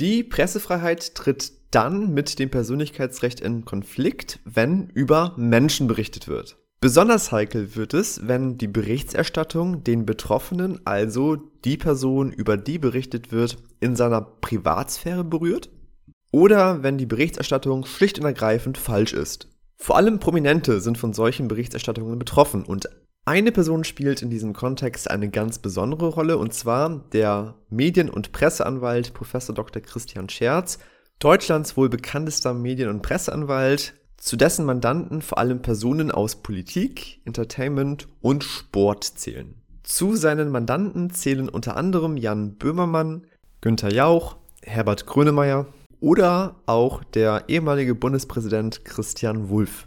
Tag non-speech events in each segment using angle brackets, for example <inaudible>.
Die Pressefreiheit tritt dann mit dem Persönlichkeitsrecht in Konflikt, wenn über Menschen berichtet wird. Besonders heikel wird es, wenn die Berichterstattung den Betroffenen, also die Person, über die berichtet wird, in seiner Privatsphäre berührt oder wenn die Berichterstattung schlicht und ergreifend falsch ist. Vor allem Prominente sind von solchen Berichterstattungen betroffen und eine Person spielt in diesem Kontext eine ganz besondere Rolle, und zwar der Medien- und Presseanwalt Prof. Dr. Christian Scherz, Deutschlands wohl bekanntester Medien- und Presseanwalt, zu dessen Mandanten vor allem Personen aus Politik, Entertainment und Sport zählen. Zu seinen Mandanten zählen unter anderem Jan Böhmermann, Günther Jauch, Herbert Grönemeyer oder auch der ehemalige Bundespräsident Christian Wulff.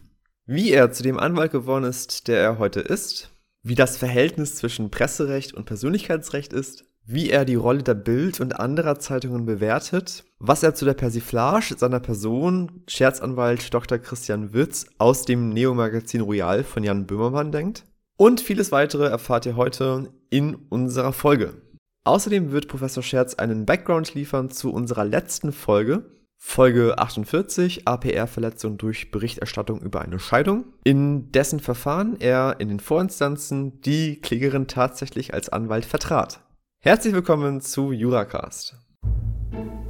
Wie er zu dem Anwalt geworden ist, der er heute ist, wie das Verhältnis zwischen Presserecht und Persönlichkeitsrecht ist, wie er die Rolle der Bild und anderer Zeitungen bewertet, was er zu der Persiflage seiner Person, Scherzanwalt Dr. Christian Witz aus dem Neo-Magazin Royal von Jan Böhmermann denkt und vieles weitere erfahrt ihr heute in unserer Folge. Außerdem wird Professor Scherz einen Background liefern zu unserer letzten Folge, Folge 48, APR-Verletzung durch Berichterstattung über eine Scheidung, in dessen Verfahren er in den Vorinstanzen die Klägerin tatsächlich als Anwalt vertrat. Herzlich willkommen zu Juracast.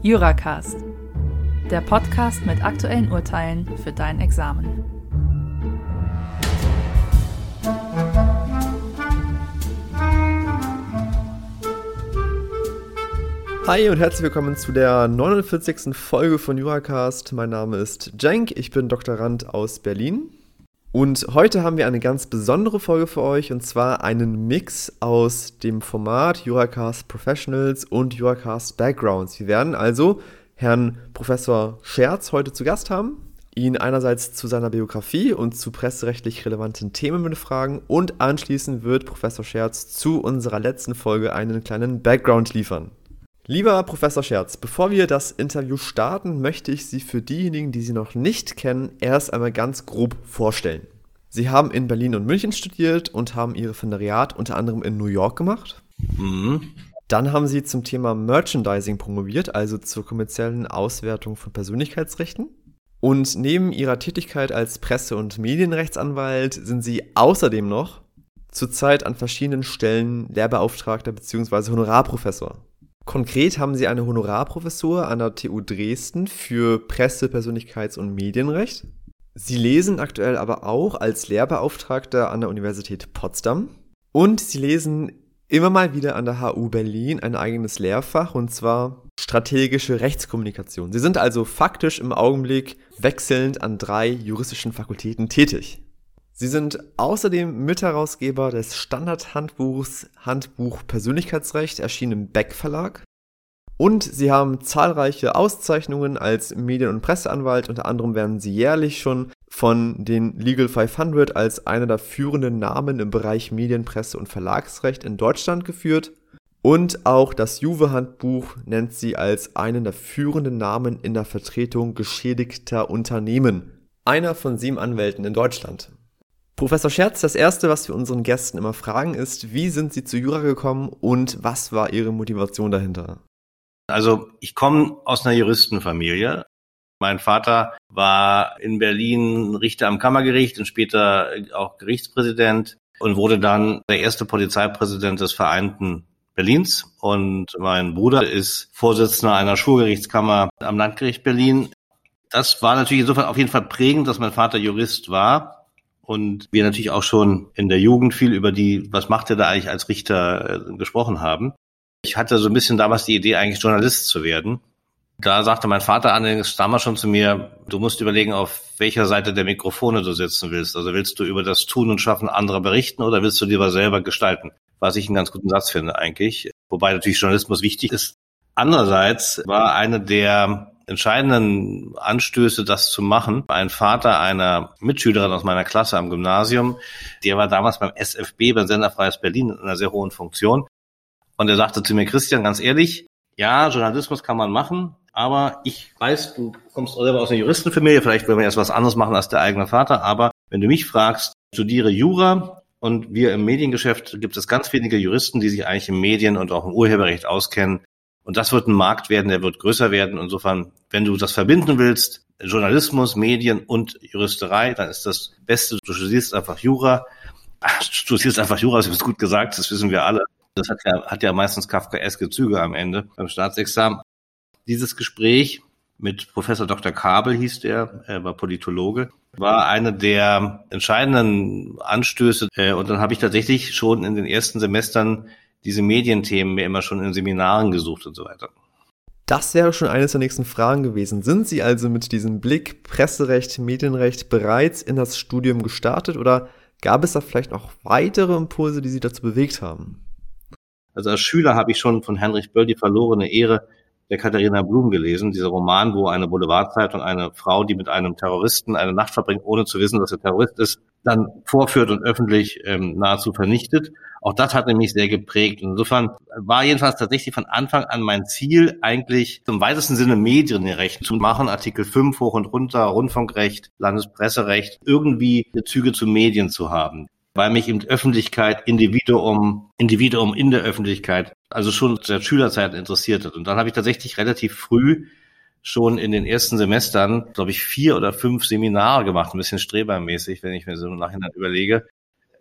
Juracast, der Podcast mit aktuellen Urteilen für dein Examen. Hi und herzlich willkommen zu der 49. Folge von Juracast. Mein Name ist Cenk, ich bin Doktorand aus Berlin. Und heute haben wir eine ganz besondere Folge für euch und zwar einen Mix aus dem Format Juracast Professionals und Juracast Backgrounds. Wir werden also Herrn Professor Scherz heute zu Gast haben, ihn einerseits zu seiner Biografie und zu presserechtlich relevanten Themen befragen und anschließend wird Professor Scherz zu unserer letzten Folge einen kleinen Background liefern. Lieber Professor Scherz, bevor wir das Interview starten, möchte ich Sie für diejenigen, die Sie noch nicht kennen, erst einmal ganz grob vorstellen. Sie haben in Berlin und München studiert und haben Ihr Referendariat unter anderem in New York gemacht. Mhm. Dann haben Sie zum Thema Merchandising promoviert, also zur kommerziellen Auswertung von Persönlichkeitsrechten. Und neben Ihrer Tätigkeit als Presse- und Medienrechtsanwalt sind Sie außerdem noch zurzeit an verschiedenen Stellen Lehrbeauftragter bzw. Honorarprofessor. Konkret haben sie eine Honorarprofessur an der TU Dresden für Presse-, Persönlichkeits- und Medienrecht. Sie lesen aktuell aber auch als Lehrbeauftragter an der Universität Potsdam. Und sie lesen immer mal wieder an der HU Berlin ein eigenes Lehrfach, und zwar strategische Rechtskommunikation. Sie sind also faktisch im Augenblick wechselnd an drei juristischen Fakultäten tätig. Sie sind außerdem Mitherausgeber des Standardhandbuchs Handbuch Persönlichkeitsrecht, erschienen im Beck Verlag. Und sie haben zahlreiche Auszeichnungen als Medien- und Presseanwalt. Unter anderem werden sie jährlich schon von den Legal 500 als einer der führenden Namen im Bereich Medien-, Presse- und Verlagsrecht in Deutschland geführt. Und auch das Juve-Handbuch nennt sie als einen der führenden Namen in der Vertretung geschädigter Unternehmen. Einer von sieben Anwälten in Deutschland. Professor Scherz, das Erste, was wir unseren Gästen immer fragen, ist, wie sind Sie zu Jura gekommen und was war Ihre Motivation dahinter? Also ich komme aus einer Juristenfamilie. Mein Vater war in Berlin Richter am Kammergericht und später auch Gerichtspräsident und wurde dann der erste Polizeipräsident des Vereinten Berlins. Und mein Bruder ist Vorsitzender einer Schulgerichtskammer am Landgericht Berlin. Das war natürlich insofern auf jeden Fall prägend, dass mein Vater Jurist war und wir natürlich auch schon in der Jugend viel über die, was macht er da eigentlich als Richter äh, gesprochen haben. Ich hatte so ein bisschen damals die Idee, eigentlich Journalist zu werden. Da sagte mein Vater allerdings damals schon zu mir, du musst überlegen, auf welcher Seite der Mikrofone du sitzen willst. Also willst du über das Tun und Schaffen anderer berichten oder willst du lieber selber gestalten? Was ich einen ganz guten Satz finde eigentlich. Wobei natürlich Journalismus wichtig ist. Andererseits war eine der entscheidenden Anstöße, das zu machen. Ein Vater einer Mitschülerin aus meiner Klasse am Gymnasium, der war damals beim SFB, beim Senderfreies Berlin, in einer sehr hohen Funktion. Und er sagte zu mir, Christian, ganz ehrlich, ja, Journalismus kann man machen, aber ich weiß, du kommst selber aus einer Juristenfamilie, vielleicht will man erst was anderes machen als der eigene Vater, aber wenn du mich fragst, studiere Jura und wir im Mediengeschäft gibt es ganz wenige Juristen, die sich eigentlich im Medien- und auch im Urheberrecht auskennen Und das wird ein Markt werden, der wird größer werden. Insofern, wenn du das verbinden willst, Journalismus, Medien und Juristerei, dann ist das Beste, du studierst einfach Jura. <laughs> Du studierst einfach Jura, das ist gut gesagt, das wissen wir alle. Das hat ja, hat ja meistens kafkaeske Züge am Ende beim Staatsexamen. Dieses Gespräch mit Professor Dr. Kabel hieß der, er war Politologe, war eine der entscheidenden Anstöße. Äh, und dann habe ich tatsächlich schon in den ersten Semestern diese Medienthemen mir immer schon in Seminaren gesucht und so weiter. Das wäre schon eines der nächsten Fragen gewesen. Sind Sie also mit diesem Blick Presserecht, Medienrecht bereits in das Studium gestartet oder gab es da vielleicht noch weitere Impulse, die Sie dazu bewegt haben? Also als Schüler habe ich schon von Heinrich Böll die verlorene Ehre der Katharina Blum gelesen, dieser Roman, wo eine Boulevardzeitung eine Frau, die mit einem Terroristen eine Nacht verbringt, ohne zu wissen, dass er Terrorist ist, dann vorführt und öffentlich ähm, nahezu vernichtet. Auch das hat nämlich sehr geprägt. Insofern war jedenfalls tatsächlich von Anfang an mein Ziel, eigentlich zum weitesten Sinne Medienrecht zu machen, Artikel 5 hoch und runter, Rundfunkrecht, Landespresserecht, irgendwie Züge zu Medien zu haben weil mich eben Öffentlichkeit, Individuum, Individuum in der Öffentlichkeit, also schon seit Schülerzeit interessiert hat. Und dann habe ich tatsächlich relativ früh schon in den ersten Semestern, glaube ich, vier oder fünf Seminare gemacht, ein bisschen strebermäßig, wenn ich mir so im Nachhinein überlege.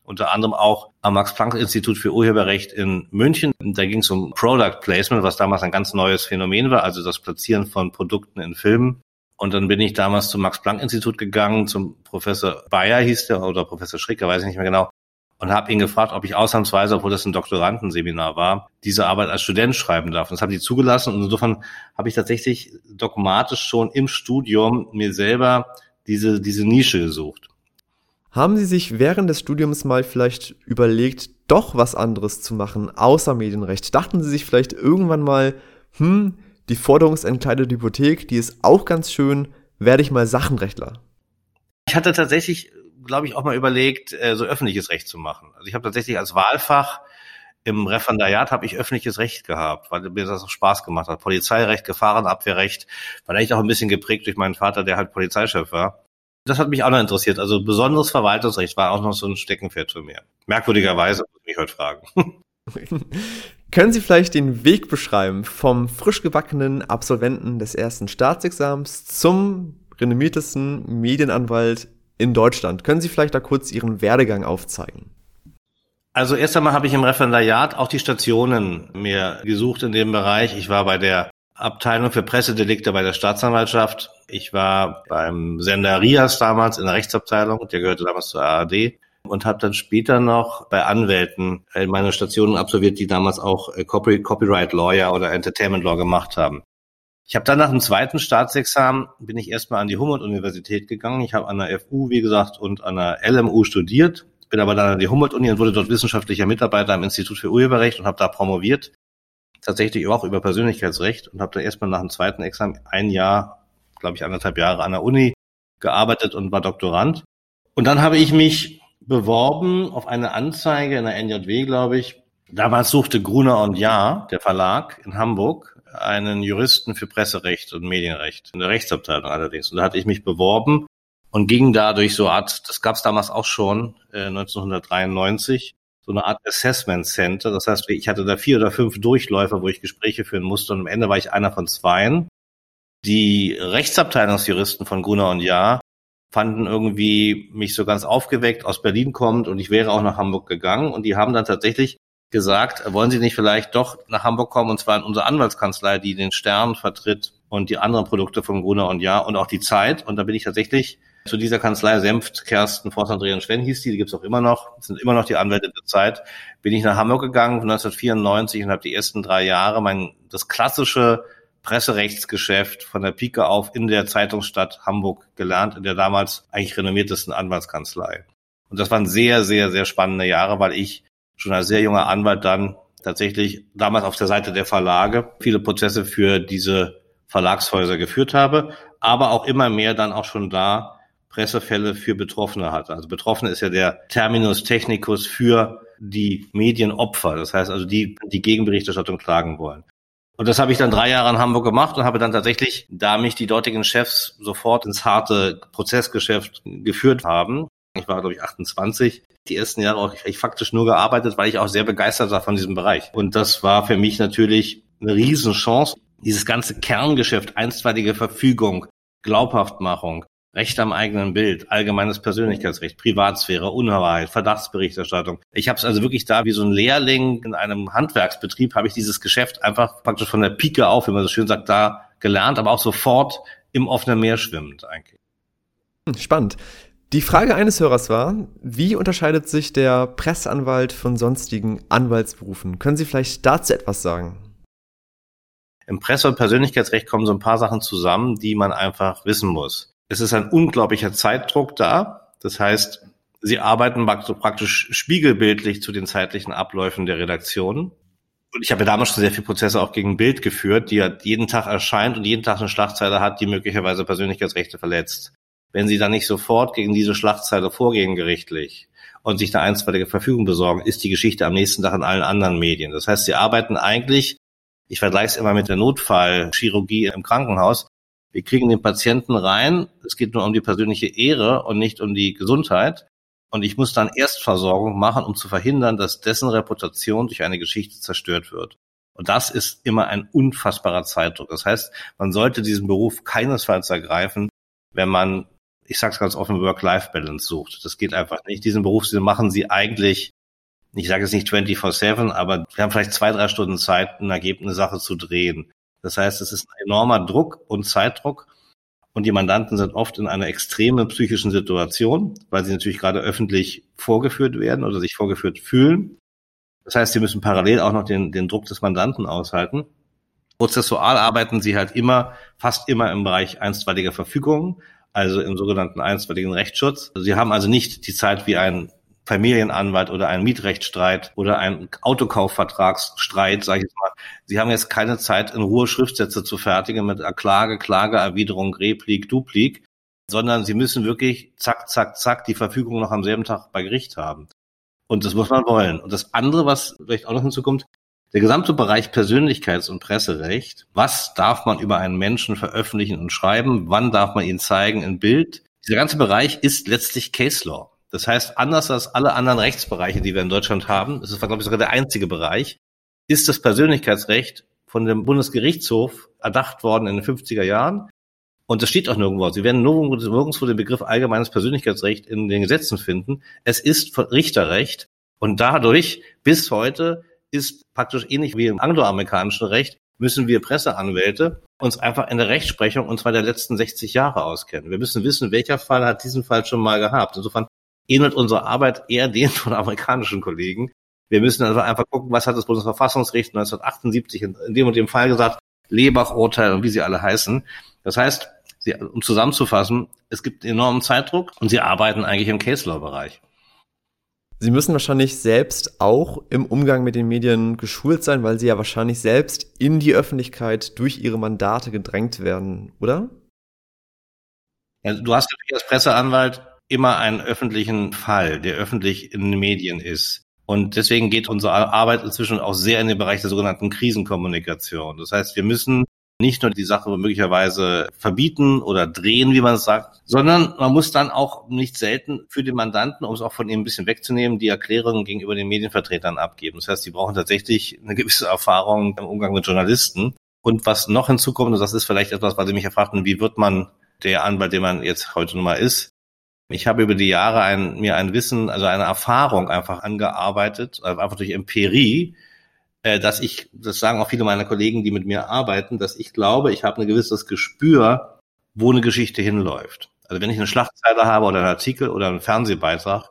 Unter anderem auch am Max-Planck-Institut für Urheberrecht in München. Da ging es um Product Placement, was damals ein ganz neues Phänomen war, also das Platzieren von Produkten in Filmen. Und dann bin ich damals zum Max-Planck-Institut gegangen, zum Professor Bayer hieß der oder Professor Schricker, weiß ich nicht mehr genau, und habe ihn gefragt, ob ich ausnahmsweise, obwohl das ein Doktorandenseminar war, diese Arbeit als Student schreiben darf. Und das haben die zugelassen und insofern habe ich tatsächlich dogmatisch schon im Studium mir selber diese, diese Nische gesucht. Haben Sie sich während des Studiums mal vielleicht überlegt, doch was anderes zu machen, außer Medienrecht? Dachten Sie sich vielleicht irgendwann mal, hm, die forderungsentkleidete Hypothek, die ist auch ganz schön, werde ich mal Sachenrechtler. Ich hatte tatsächlich, glaube ich, auch mal überlegt, äh, so öffentliches Recht zu machen. Also ich habe tatsächlich als Wahlfach im Referendariat habe ich öffentliches Recht gehabt, weil mir das auch Spaß gemacht hat. Polizeirecht, Gefahrenabwehrrecht, vielleicht auch ein bisschen geprägt durch meinen Vater, der halt Polizeichef war. Das hat mich auch noch interessiert. Also besonderes Verwaltungsrecht war auch noch so ein Steckenpferd für mich. Merkwürdigerweise, muss ich mich heute fragen. <laughs> <laughs> Können Sie vielleicht den Weg beschreiben vom frisch gebackenen Absolventen des ersten Staatsexamens zum renommiertesten Medienanwalt in Deutschland? Können Sie vielleicht da kurz Ihren Werdegang aufzeigen? Also erst einmal habe ich im Referendariat auch die Stationen mir gesucht in dem Bereich. Ich war bei der Abteilung für Pressedelikte bei der Staatsanwaltschaft. Ich war beim Sender RIAS damals in der Rechtsabteilung, der gehörte damals zur ARD und habe dann später noch bei Anwälten äh, meine Stationen absolviert, die damals auch äh, Copyright Lawyer oder Entertainment Law gemacht haben. Ich habe dann nach dem zweiten Staatsexamen bin ich erstmal an die Humboldt-Universität gegangen. Ich habe an der FU, wie gesagt, und an der LMU studiert, bin aber dann an die Humboldt-Uni und wurde dort wissenschaftlicher Mitarbeiter am Institut für Urheberrecht und habe da promoviert. Tatsächlich auch über Persönlichkeitsrecht und habe da erstmal nach dem zweiten Examen ein Jahr, glaube ich, anderthalb Jahre an der Uni gearbeitet und war Doktorand. Und dann habe ich mich beworben auf eine Anzeige in der NJW, glaube ich. Damals suchte Gruner und Jahr, der Verlag in Hamburg, einen Juristen für Presserecht und Medienrecht, in der Rechtsabteilung allerdings. Und da hatte ich mich beworben und ging da durch so Art, das gab es damals auch schon, äh, 1993, so eine Art Assessment Center. Das heißt, ich hatte da vier oder fünf Durchläufer, wo ich Gespräche führen musste und am Ende war ich einer von zweien. Die Rechtsabteilungsjuristen von Gruner und Jahr fanden irgendwie mich so ganz aufgeweckt, aus Berlin kommt und ich wäre auch nach Hamburg gegangen. Und die haben dann tatsächlich gesagt, wollen Sie nicht vielleicht doch nach Hamburg kommen und zwar in unsere Anwaltskanzlei, die den Stern vertritt und die anderen Produkte von Gruner und Ja und auch die Zeit. Und da bin ich tatsächlich zu dieser Kanzlei Senft, Kersten, Forst, Andrea und Schwenn hieß die, die gibt's auch immer noch, sind immer noch die Anwälte der Zeit, bin ich nach Hamburg gegangen 1994 und habe die ersten drei Jahre mein das klassische Presserechtsgeschäft von der Pike auf in der Zeitungsstadt Hamburg gelernt, in der damals eigentlich renommiertesten Anwaltskanzlei. Und das waren sehr, sehr, sehr spannende Jahre, weil ich schon als sehr junger Anwalt dann tatsächlich damals auf der Seite der Verlage viele Prozesse für diese Verlagshäuser geführt habe, aber auch immer mehr dann auch schon da Pressefälle für Betroffene hatte. Also Betroffene ist ja der Terminus technicus für die Medienopfer. Das heißt also die, die Gegenberichterstattung klagen wollen. Und das habe ich dann drei Jahre in Hamburg gemacht und habe dann tatsächlich, da mich die dortigen Chefs sofort ins harte Prozessgeschäft geführt haben, ich war, glaube ich, 28, die ersten Jahre auch ich faktisch nur gearbeitet, weil ich auch sehr begeistert war von diesem Bereich. Und das war für mich natürlich eine Riesenchance. Dieses ganze Kerngeschäft, einstweilige Verfügung, Glaubhaftmachung, Recht am eigenen Bild, allgemeines Persönlichkeitsrecht, Privatsphäre, Unwahrheit, Verdachtsberichterstattung. Ich habe es also wirklich da wie so ein Lehrling in einem Handwerksbetrieb, habe ich dieses Geschäft einfach praktisch von der Pike auf, wie man so schön sagt, da gelernt, aber auch sofort im offenen Meer schwimmend eigentlich. Hm, spannend. Die Frage eines Hörers war, wie unterscheidet sich der Presseanwalt von sonstigen Anwaltsberufen? Können Sie vielleicht dazu etwas sagen? Im Presse- und Persönlichkeitsrecht kommen so ein paar Sachen zusammen, die man einfach wissen muss. Es ist ein unglaublicher Zeitdruck da. Das heißt, sie arbeiten praktisch spiegelbildlich zu den zeitlichen Abläufen der Redaktion. Und ich habe ja damals schon sehr viele Prozesse auch gegen Bild geführt, die ja jeden Tag erscheint und jeden Tag eine Schlagzeile hat, die möglicherweise Persönlichkeitsrechte verletzt. Wenn sie dann nicht sofort gegen diese Schlagzeile vorgehen gerichtlich und sich eine einstweilige Verfügung besorgen, ist die Geschichte am nächsten Tag in allen anderen Medien. Das heißt, sie arbeiten eigentlich, ich vergleiche es immer mit der Notfallchirurgie im Krankenhaus, wir kriegen den Patienten rein. Es geht nur um die persönliche Ehre und nicht um die Gesundheit. Und ich muss dann Erstversorgung machen, um zu verhindern, dass dessen Reputation durch eine Geschichte zerstört wird. Und das ist immer ein unfassbarer Zeitdruck. Das heißt, man sollte diesen Beruf keinesfalls ergreifen, wenn man, ich sage es ganz offen, Work-Life-Balance sucht. Das geht einfach nicht. Diesen Beruf den machen sie eigentlich, ich sage jetzt nicht 24-7, aber wir haben vielleicht zwei, drei Stunden Zeit, eine Sache zu drehen. Das heißt, es ist ein enormer Druck und Zeitdruck. Und die Mandanten sind oft in einer extremen psychischen Situation, weil sie natürlich gerade öffentlich vorgeführt werden oder sich vorgeführt fühlen. Das heißt, sie müssen parallel auch noch den, den Druck des Mandanten aushalten. Prozessual arbeiten sie halt immer, fast immer im Bereich einstweiliger Verfügungen, also im sogenannten einstweiligen Rechtsschutz. Sie haben also nicht die Zeit wie ein Familienanwalt oder ein Mietrechtsstreit oder ein Autokaufvertragsstreit, sage ich jetzt mal. Sie haben jetzt keine Zeit, in Ruhe Schriftsätze zu fertigen mit Klage, Klageerwiderung, Replik, Duplik, sondern Sie müssen wirklich zack, zack, zack die Verfügung noch am selben Tag bei Gericht haben. Und das muss man wollen. Und das andere, was vielleicht auch noch hinzukommt, der gesamte Bereich Persönlichkeits- und Presserecht. Was darf man über einen Menschen veröffentlichen und schreiben? Wann darf man ihn zeigen in Bild? Dieser ganze Bereich ist letztlich Case Law. Das heißt, anders als alle anderen Rechtsbereiche, die wir in Deutschland haben, das ist, glaube ich, sogar der einzige Bereich, ist das Persönlichkeitsrecht von dem Bundesgerichtshof erdacht worden in den 50er Jahren. Und das steht auch nirgendwo. Sie werden nirgendwo den Begriff allgemeines Persönlichkeitsrecht in den Gesetzen finden. Es ist Richterrecht. Und dadurch bis heute ist praktisch ähnlich wie im angloamerikanischen Recht, müssen wir Presseanwälte uns einfach in der Rechtsprechung und zwar der letzten 60 Jahre auskennen. Wir müssen wissen, welcher Fall hat diesen Fall schon mal gehabt. Insofern ähnelt unsere Arbeit eher den von amerikanischen Kollegen. Wir müssen also einfach gucken, was hat das Bundesverfassungsgericht 1978 in, dem und dem Fall gesagt, Lebach-Urteil und wie sie alle heißen. Das heißt, um zusammenzufassen, es gibt enormen Zeitdruck und sie arbeiten eigentlich im Case-Law-Bereich. Sie müssen wahrscheinlich selbst auch im Umgang mit den Medien geschult sein, weil Sie ja wahrscheinlich selbst in die Öffentlichkeit durch Ihre Mandate gedrängt werden, oder? Ja, du hast natürlich als Presseanwalt immer einen öffentlichen Fall, der öffentlich in den Medien ist. Und deswegen geht unsere Arbeit inzwischen auch sehr in den Bereich der sogenannten Krisenkommunikation. Das heißt, wir müssen nicht nur die Sache möglicherweise verbieten oder drehen, wie man es sagt, sondern man muss dann auch nicht selten für den Mandanten, um es auch von ihm ein bisschen wegzunehmen, die Erklärungen gegenüber den Medienvertretern abgeben. Das heißt, sie brauchen tatsächlich eine gewisse Erfahrung im Umgang mit Journalisten. Und was noch hinzukommt, und das ist vielleicht etwas, weil Sie mich erfragten, wie wird man der Anwalt, den man jetzt heute nun mal ist, ich habe über die Jahre ein, mir ein Wissen, also eine Erfahrung einfach angearbeitet, also einfach durch Empirie, äh, dass ich, das sagen auch viele meiner Kollegen, die mit mir arbeiten, dass ich glaube, ich habe ein gewisses Gespür, wo eine Geschichte hinläuft. Also wenn ich eine Schlagzeile habe oder einen Artikel oder einen Fernsehbeitrag,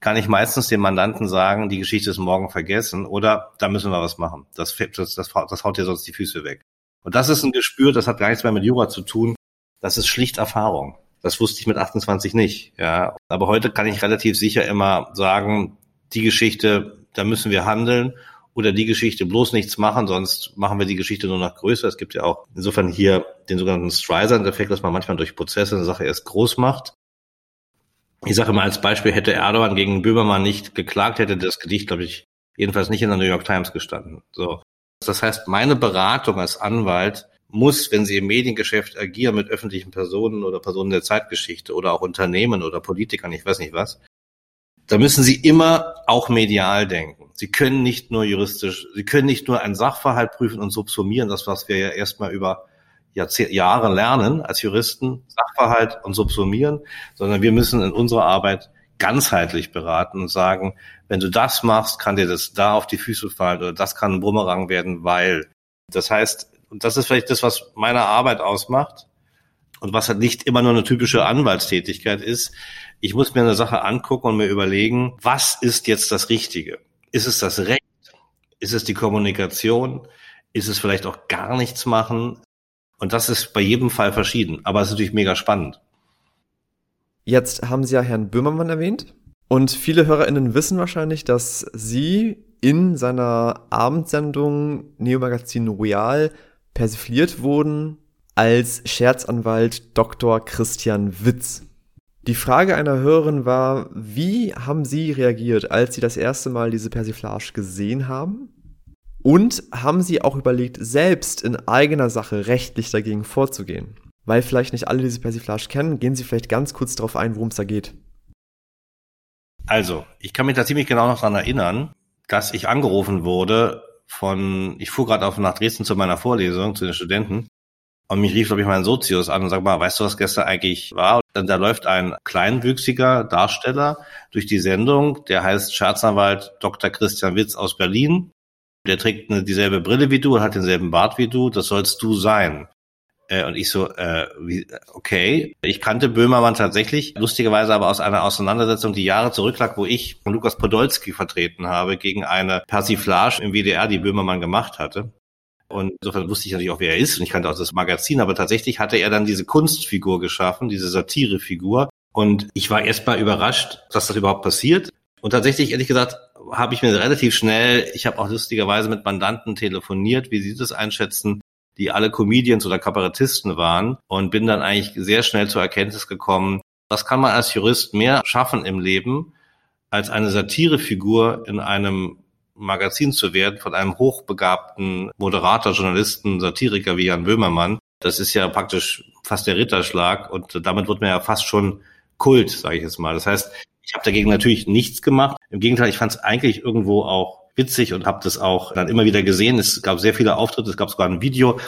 kann ich meistens dem Mandanten sagen, die Geschichte ist morgen vergessen oder da müssen wir was machen. Das, das, das, das haut dir sonst die Füße weg. Und das ist ein Gespür, das hat gar nichts mehr mit Jura zu tun. Das ist schlicht Erfahrung. Das wusste ich mit 28 nicht. Ja, aber heute kann ich relativ sicher immer sagen, die Geschichte, da müssen wir handeln oder die Geschichte bloß nichts machen, sonst machen wir die Geschichte nur noch größer. Es gibt ja auch insofern hier den sogenannten Streisand-Effekt, dass man manchmal durch Prozesse eine Sache erst groß macht. Ich sage mal als Beispiel, hätte Erdogan gegen Böhmermann nicht geklagt, hätte das Gedicht, glaube ich, jedenfalls nicht in der New York Times gestanden. So. Das heißt, meine Beratung als Anwalt muss, wenn sie im Mediengeschäft agieren mit öffentlichen Personen oder Personen der Zeitgeschichte oder auch Unternehmen oder Politikern, ich weiß nicht was, da müssen Sie immer auch medial denken. Sie können nicht nur juristisch, Sie können nicht nur einen Sachverhalt prüfen und subsumieren, das, was wir ja erstmal über Jahre lernen als Juristen, Sachverhalt und subsumieren, sondern wir müssen in unserer Arbeit ganzheitlich beraten und sagen, wenn du das machst, kann dir das da auf die Füße fallen oder das kann ein Bumerang werden, weil. Das heißt, und das ist vielleicht das, was meine Arbeit ausmacht und was halt nicht immer nur eine typische Anwaltstätigkeit ist. Ich muss mir eine Sache angucken und mir überlegen, was ist jetzt das Richtige? Ist es das Recht? Ist es die Kommunikation? Ist es vielleicht auch gar nichts machen? Und das ist bei jedem Fall verschieden. Aber es ist natürlich mega spannend. Jetzt haben Sie ja Herrn Böhmermann erwähnt. Und viele HörerInnen wissen wahrscheinlich, dass Sie in seiner Abendsendung Neo Magazin Royal persifliert wurden als Scherzanwalt Dr. Christian Witz. Die Frage einer Hörerin war, wie haben Sie reagiert, als Sie das erste Mal diese Persiflage gesehen haben? Und haben Sie auch überlegt, selbst in eigener Sache rechtlich dagegen vorzugehen? Weil vielleicht nicht alle diese Persiflage kennen, gehen Sie vielleicht ganz kurz darauf ein, worum es da geht. Also, ich kann mich da ziemlich genau noch dran erinnern, dass ich angerufen wurde von, ich fuhr gerade auf nach Dresden zu meiner Vorlesung zu den Studenten und mich rief, glaube ich, mein Sozius an und sagte mal, weißt du, was gestern eigentlich war? Und da läuft ein kleinwüchsiger Darsteller durch die Sendung, der heißt Staatsanwalt Dr. Christian Witz aus Berlin. Der trägt eine, dieselbe Brille wie du und hat denselben Bart wie du. Das sollst du sein. Äh, und ich so, äh, wie, okay. Ich kannte Böhmermann tatsächlich, lustigerweise aber aus einer Auseinandersetzung, die Jahre zurücklag, wo ich Lukas Podolski vertreten habe gegen eine Persiflage im WDR, die Böhmermann gemacht hatte. Und insofern wusste ich natürlich auch, wer er ist und ich kannte auch das Magazin, aber tatsächlich hatte er dann diese Kunstfigur geschaffen, diese Satirefigur. Und ich war erstmal überrascht, dass das überhaupt passiert. Und tatsächlich, ehrlich gesagt, habe ich mir relativ schnell, ich habe auch lustigerweise mit Mandanten telefoniert, wie sie das einschätzen, die alle Comedians oder Kabarettisten waren und bin dann eigentlich sehr schnell zur Erkenntnis gekommen, was kann man als Jurist mehr schaffen im Leben, als eine Satirefigur in einem Magazin zu werden von einem hochbegabten Moderator, Journalisten, Satiriker wie Jan Böhmermann. Das ist ja praktisch fast der Ritterschlag und damit wird man ja fast schon Kult, sage ich jetzt mal. Das heißt, ich habe dagegen natürlich nichts gemacht. Im Gegenteil, ich fand es eigentlich irgendwo auch witzig und habe das auch dann immer wieder gesehen. Es gab sehr viele Auftritte, es gab sogar ein Video.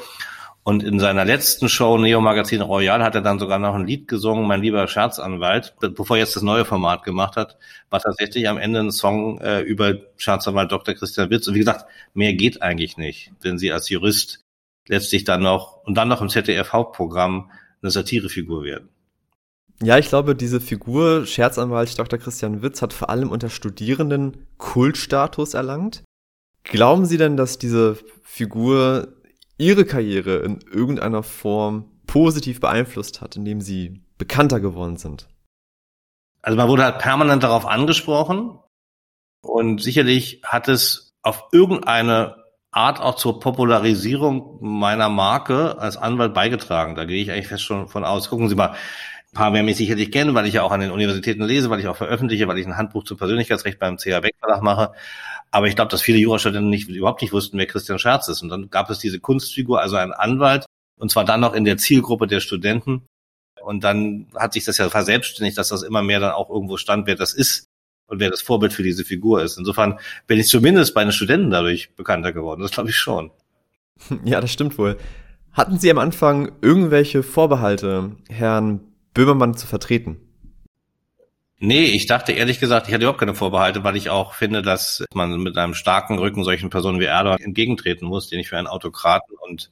Und in seiner letzten Show, Neo Magazin Royal, hat er dann sogar noch ein Lied gesungen, Mein lieber Scherzanwalt. Bevor er jetzt das neue Format gemacht hat, war tatsächlich am Ende ein Song äh, über Scherzanwalt Dr. Christian Witz. Und wie gesagt, mehr geht eigentlich nicht, wenn Sie als Jurist letztlich dann noch und dann noch im ZDF-Hauptprogramm eine Satirefigur werden. Ja, ich glaube, diese Figur Scherzanwalt Dr. Christian Witz hat vor allem unter Studierenden Kultstatus erlangt. Glauben Sie denn, dass diese Figur Ihre Karriere in irgendeiner Form positiv beeinflusst hat, indem Sie bekannter geworden sind? Also man wurde halt permanent darauf angesprochen und sicherlich hat es auf irgendeine Art auch zur Popularisierung meiner Marke als Anwalt beigetragen. Da gehe ich eigentlich fest schon von aus. Gucken Sie mal, paar werden mich sicherlich kennen, weil ich ja auch an den Universitäten lese, weil ich auch veröffentliche, weil ich ein Handbuch zum Persönlichkeitsrecht beim CH Beck mache. Aber ich glaube, dass viele Jurastudenten nicht, überhaupt nicht wussten, wer Christian Scherz ist. Und dann gab es diese Kunstfigur, also ein Anwalt, und zwar dann noch in der Zielgruppe der Studenten. Und dann hat sich das ja verselbstständigt, dass das immer mehr dann auch irgendwo stand, wer das ist und wer das Vorbild für diese Figur ist. Insofern bin ich zumindest bei den Studenten dadurch bekannter geworden. Das glaube ich schon. <laughs> Ja, das stimmt wohl. Hatten Sie am Anfang irgendwelche Vorbehalte, Herrn Böhmermann zu vertreten? Nee, ich dachte ehrlich gesagt, ich hatte überhaupt keine Vorbehalte, weil ich auch finde, dass man mit einem starken Rücken solchen Personen wie Erdogan entgegentreten muss, den ich für einen Autokraten und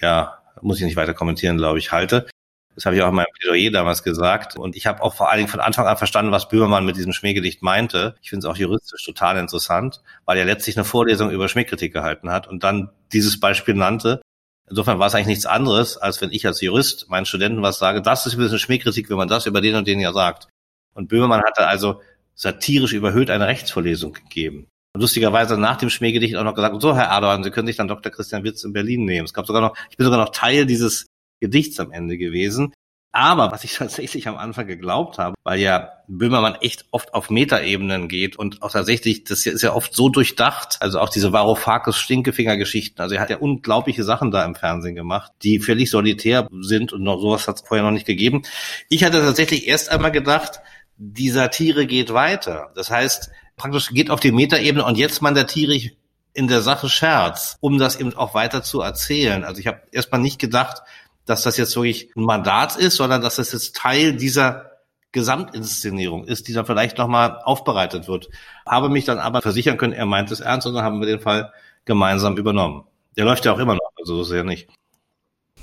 ja, muss ich nicht weiter kommentieren, glaube ich, halte. Das habe ich auch in meinem Plädoyer damals gesagt. Und ich habe auch vor allen Dingen von Anfang an verstanden, was Böhmermann mit diesem Schmähgedicht meinte. Ich finde es auch juristisch total interessant, weil er letztlich eine Vorlesung über Schmähkritik gehalten hat und dann dieses Beispiel nannte. Insofern war es eigentlich nichts anderes, als wenn ich als Jurist meinen Studenten was sage, das ist ein bisschen Schmähkritik, wenn man das über den und den ja sagt. Und Böhmermann hatte also satirisch überhöht eine Rechtsvorlesung gegeben. Und lustigerweise nach dem Schmähgedicht auch noch gesagt, so Herr Erdogan, Sie können sich dann Dr. Christian Witz in Berlin nehmen. Es gab sogar noch, ich bin sogar noch Teil dieses Gedichts am Ende gewesen. Aber was ich tatsächlich am Anfang geglaubt habe, weil ja Böhmermann echt oft auf Metaebenen geht und auch tatsächlich, das ist ja oft so durchdacht, also auch diese Varoufakis Stinkefinger-Geschichten, also er hat ja unglaubliche Sachen da im Fernsehen gemacht, die völlig solitär sind und noch sowas hat es vorher noch nicht gegeben. Ich hatte tatsächlich erst einmal gedacht, die Satire geht weiter. Das heißt, praktisch geht auf die Metaebene und jetzt mandatiere ich in der Sache Scherz, um das eben auch weiter zu erzählen. Also ich habe erstmal nicht gedacht, dass das jetzt wirklich ein Mandat ist, sondern dass das jetzt Teil dieser Gesamtinszenierung ist, die dann vielleicht nochmal aufbereitet wird. Habe mich dann aber versichern können, er meint es ernst und dann haben wir den Fall gemeinsam übernommen. Der läuft ja auch immer noch, also so ist nicht.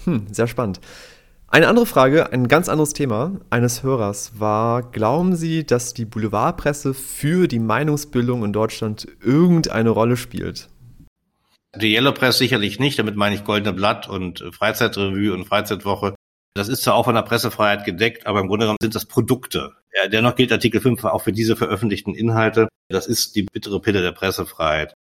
Hm, sehr spannend. Eine andere Frage, ein ganz anderes Thema eines Hörers war, glauben Sie, dass die Boulevardpresse für die Meinungsbildung in Deutschland irgendeine Rolle spielt? Die Yellow Press sicherlich nicht, damit meine ich Goldene Blatt und Freizeitrevue und Freizeitwoche. Das ist zwar auch von der Pressefreiheit gedeckt, aber im Grunde genommen sind das Produkte. Dennoch gilt Artikel 5 auch für diese veröffentlichten Inhalte. Das ist die bittere Pille der Pressefreiheit.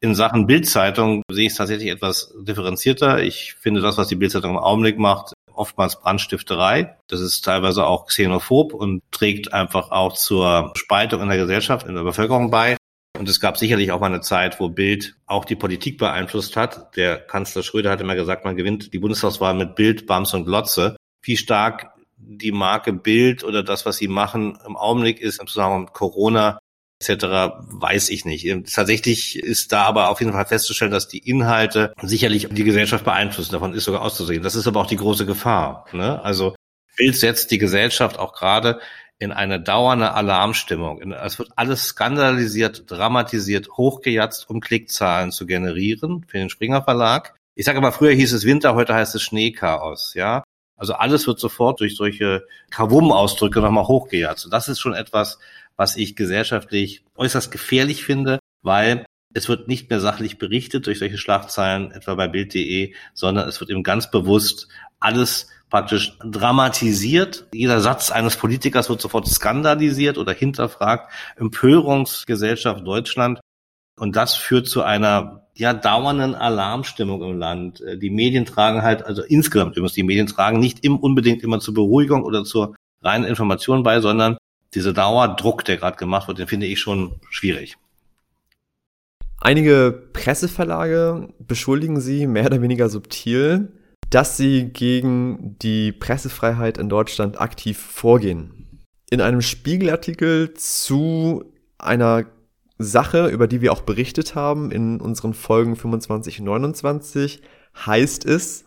In Sachen Bildzeitung sehe ich es tatsächlich etwas differenzierter. Ich finde das, was die Bildzeitung im Augenblick macht, oftmals Brandstifterei. Das ist teilweise auch xenophob und trägt einfach auch zur Spaltung in der Gesellschaft, in der Bevölkerung bei. Und es gab sicherlich auch mal eine Zeit, wo Bild auch die Politik beeinflusst hat. Der Kanzler Schröder hat immer gesagt, man gewinnt die Bundestagswahl mit Bild, Bams und Glotze. Wie stark die Marke Bild oder das, was sie machen, im Augenblick ist im Zusammenhang mit Corona etc., weiß ich nicht. Tatsächlich ist da aber auf jeden Fall festzustellen, dass die Inhalte sicherlich die Gesellschaft beeinflussen. Davon ist sogar auszusehen. Das ist aber auch die große Gefahr. Ne? Also Bild setzt die Gesellschaft auch gerade in eine dauernde Alarmstimmung. Es wird alles skandalisiert, dramatisiert, hochgejatzt, um Klickzahlen zu generieren für den Springer Verlag. Ich sage mal, früher hieß es Winter, heute heißt es Schneechaos, ja. Also alles wird sofort durch solche Kavum-Ausdrücke nochmal hochgejatzt. Und das ist schon etwas, was ich gesellschaftlich äußerst gefährlich finde, weil es wird nicht mehr sachlich berichtet durch solche Schlagzeilen, etwa bei Bild.de, sondern es wird eben ganz bewusst alles praktisch dramatisiert. Jeder Satz eines Politikers wird sofort skandalisiert oder hinterfragt. Empörungsgesellschaft Deutschland. Und das führt zu einer ja dauernden Alarmstimmung im Land. Die Medien tragen halt, also insgesamt übrigens, die Medien tragen nicht im, unbedingt immer zur Beruhigung oder zur reinen Information bei, sondern dieser Dauerdruck, der gerade gemacht wird, den finde ich schon schwierig. Einige Presseverlage beschuldigen sie mehr oder weniger subtil, dass sie gegen die Pressefreiheit in Deutschland aktiv vorgehen. In einem Spiegelartikel zu einer Sache, über die wir auch berichtet haben in unseren Folgen 25 und 29, heißt es,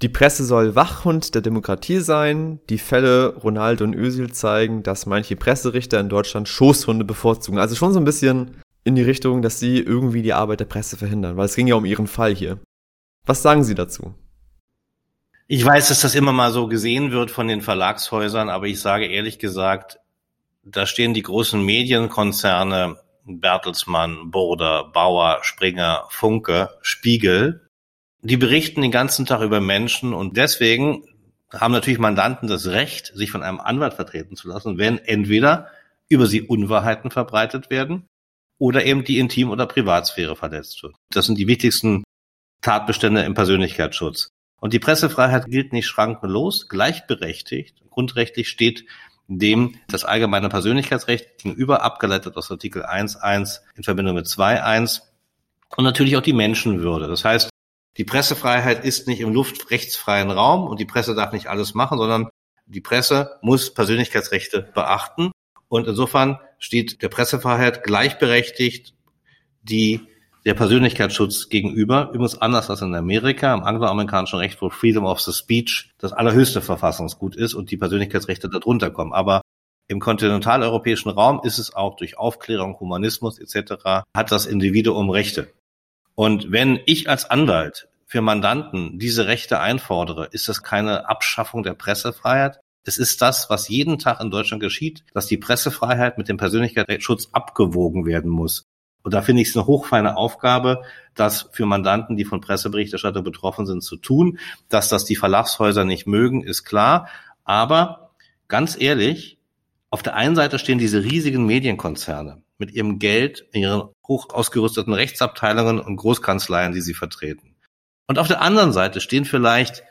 die Presse soll Wachhund der Demokratie sein. Die Fälle Ronaldo und Özil zeigen, dass manche Presserichter in Deutschland Schoßhunde bevorzugen. Also schon so ein bisschen in die Richtung, dass sie irgendwie die Arbeit der Presse verhindern, weil es ging ja um ihren Fall hier. Was sagen Sie dazu? Ich weiß, dass das immer mal so gesehen wird von den Verlagshäusern, aber ich sage ehrlich gesagt, da stehen die großen Medienkonzerne Bertelsmann, Burda, Bauer, Springer, Funke, Spiegel die berichten den ganzen Tag über Menschen und deswegen haben natürlich Mandanten das Recht, sich von einem Anwalt vertreten zu lassen, wenn entweder über sie Unwahrheiten verbreitet werden oder eben die Intim- oder Privatsphäre verletzt wird. Das sind die wichtigsten Tatbestände im Persönlichkeitsschutz. Und die Pressefreiheit gilt nicht schrankenlos, gleichberechtigt. Grundrechtlich steht dem das allgemeine Persönlichkeitsrecht gegenüber, abgeleitet aus Artikel 1.1 in Verbindung mit 2.1 und natürlich auch die Menschenwürde. Das heißt, die Pressefreiheit ist nicht im luftrechtsfreien Raum und die Presse darf nicht alles machen, sondern die Presse muss Persönlichkeitsrechte beachten. Und insofern steht der Pressefreiheit gleichberechtigt die der Persönlichkeitsschutz gegenüber, übrigens anders als in Amerika, im angloamerikanischen Recht, wo Freedom of the Speech das allerhöchste Verfassungsgut ist und die Persönlichkeitsrechte darunter kommen. Aber im kontinentaleuropäischen Raum ist es auch durch Aufklärung, Humanismus etc. hat das Individuum Rechte. Und wenn ich als Anwalt für Mandanten diese Rechte einfordere, ist das keine Abschaffung der Pressefreiheit. Es ist das, was jeden Tag in Deutschland geschieht, dass die Pressefreiheit mit dem Persönlichkeitsschutz abgewogen werden muss. Und da finde ich es eine hochfeine Aufgabe, das für Mandanten, die von Presseberichterstattung betroffen sind, zu tun. Dass das die Verlagshäuser nicht mögen, ist klar. Aber ganz ehrlich, auf der einen Seite stehen diese riesigen Medienkonzerne mit ihrem Geld in ihren hoch ausgerüsteten Rechtsabteilungen und Großkanzleien, die sie vertreten. Und auf der anderen Seite stehen vielleicht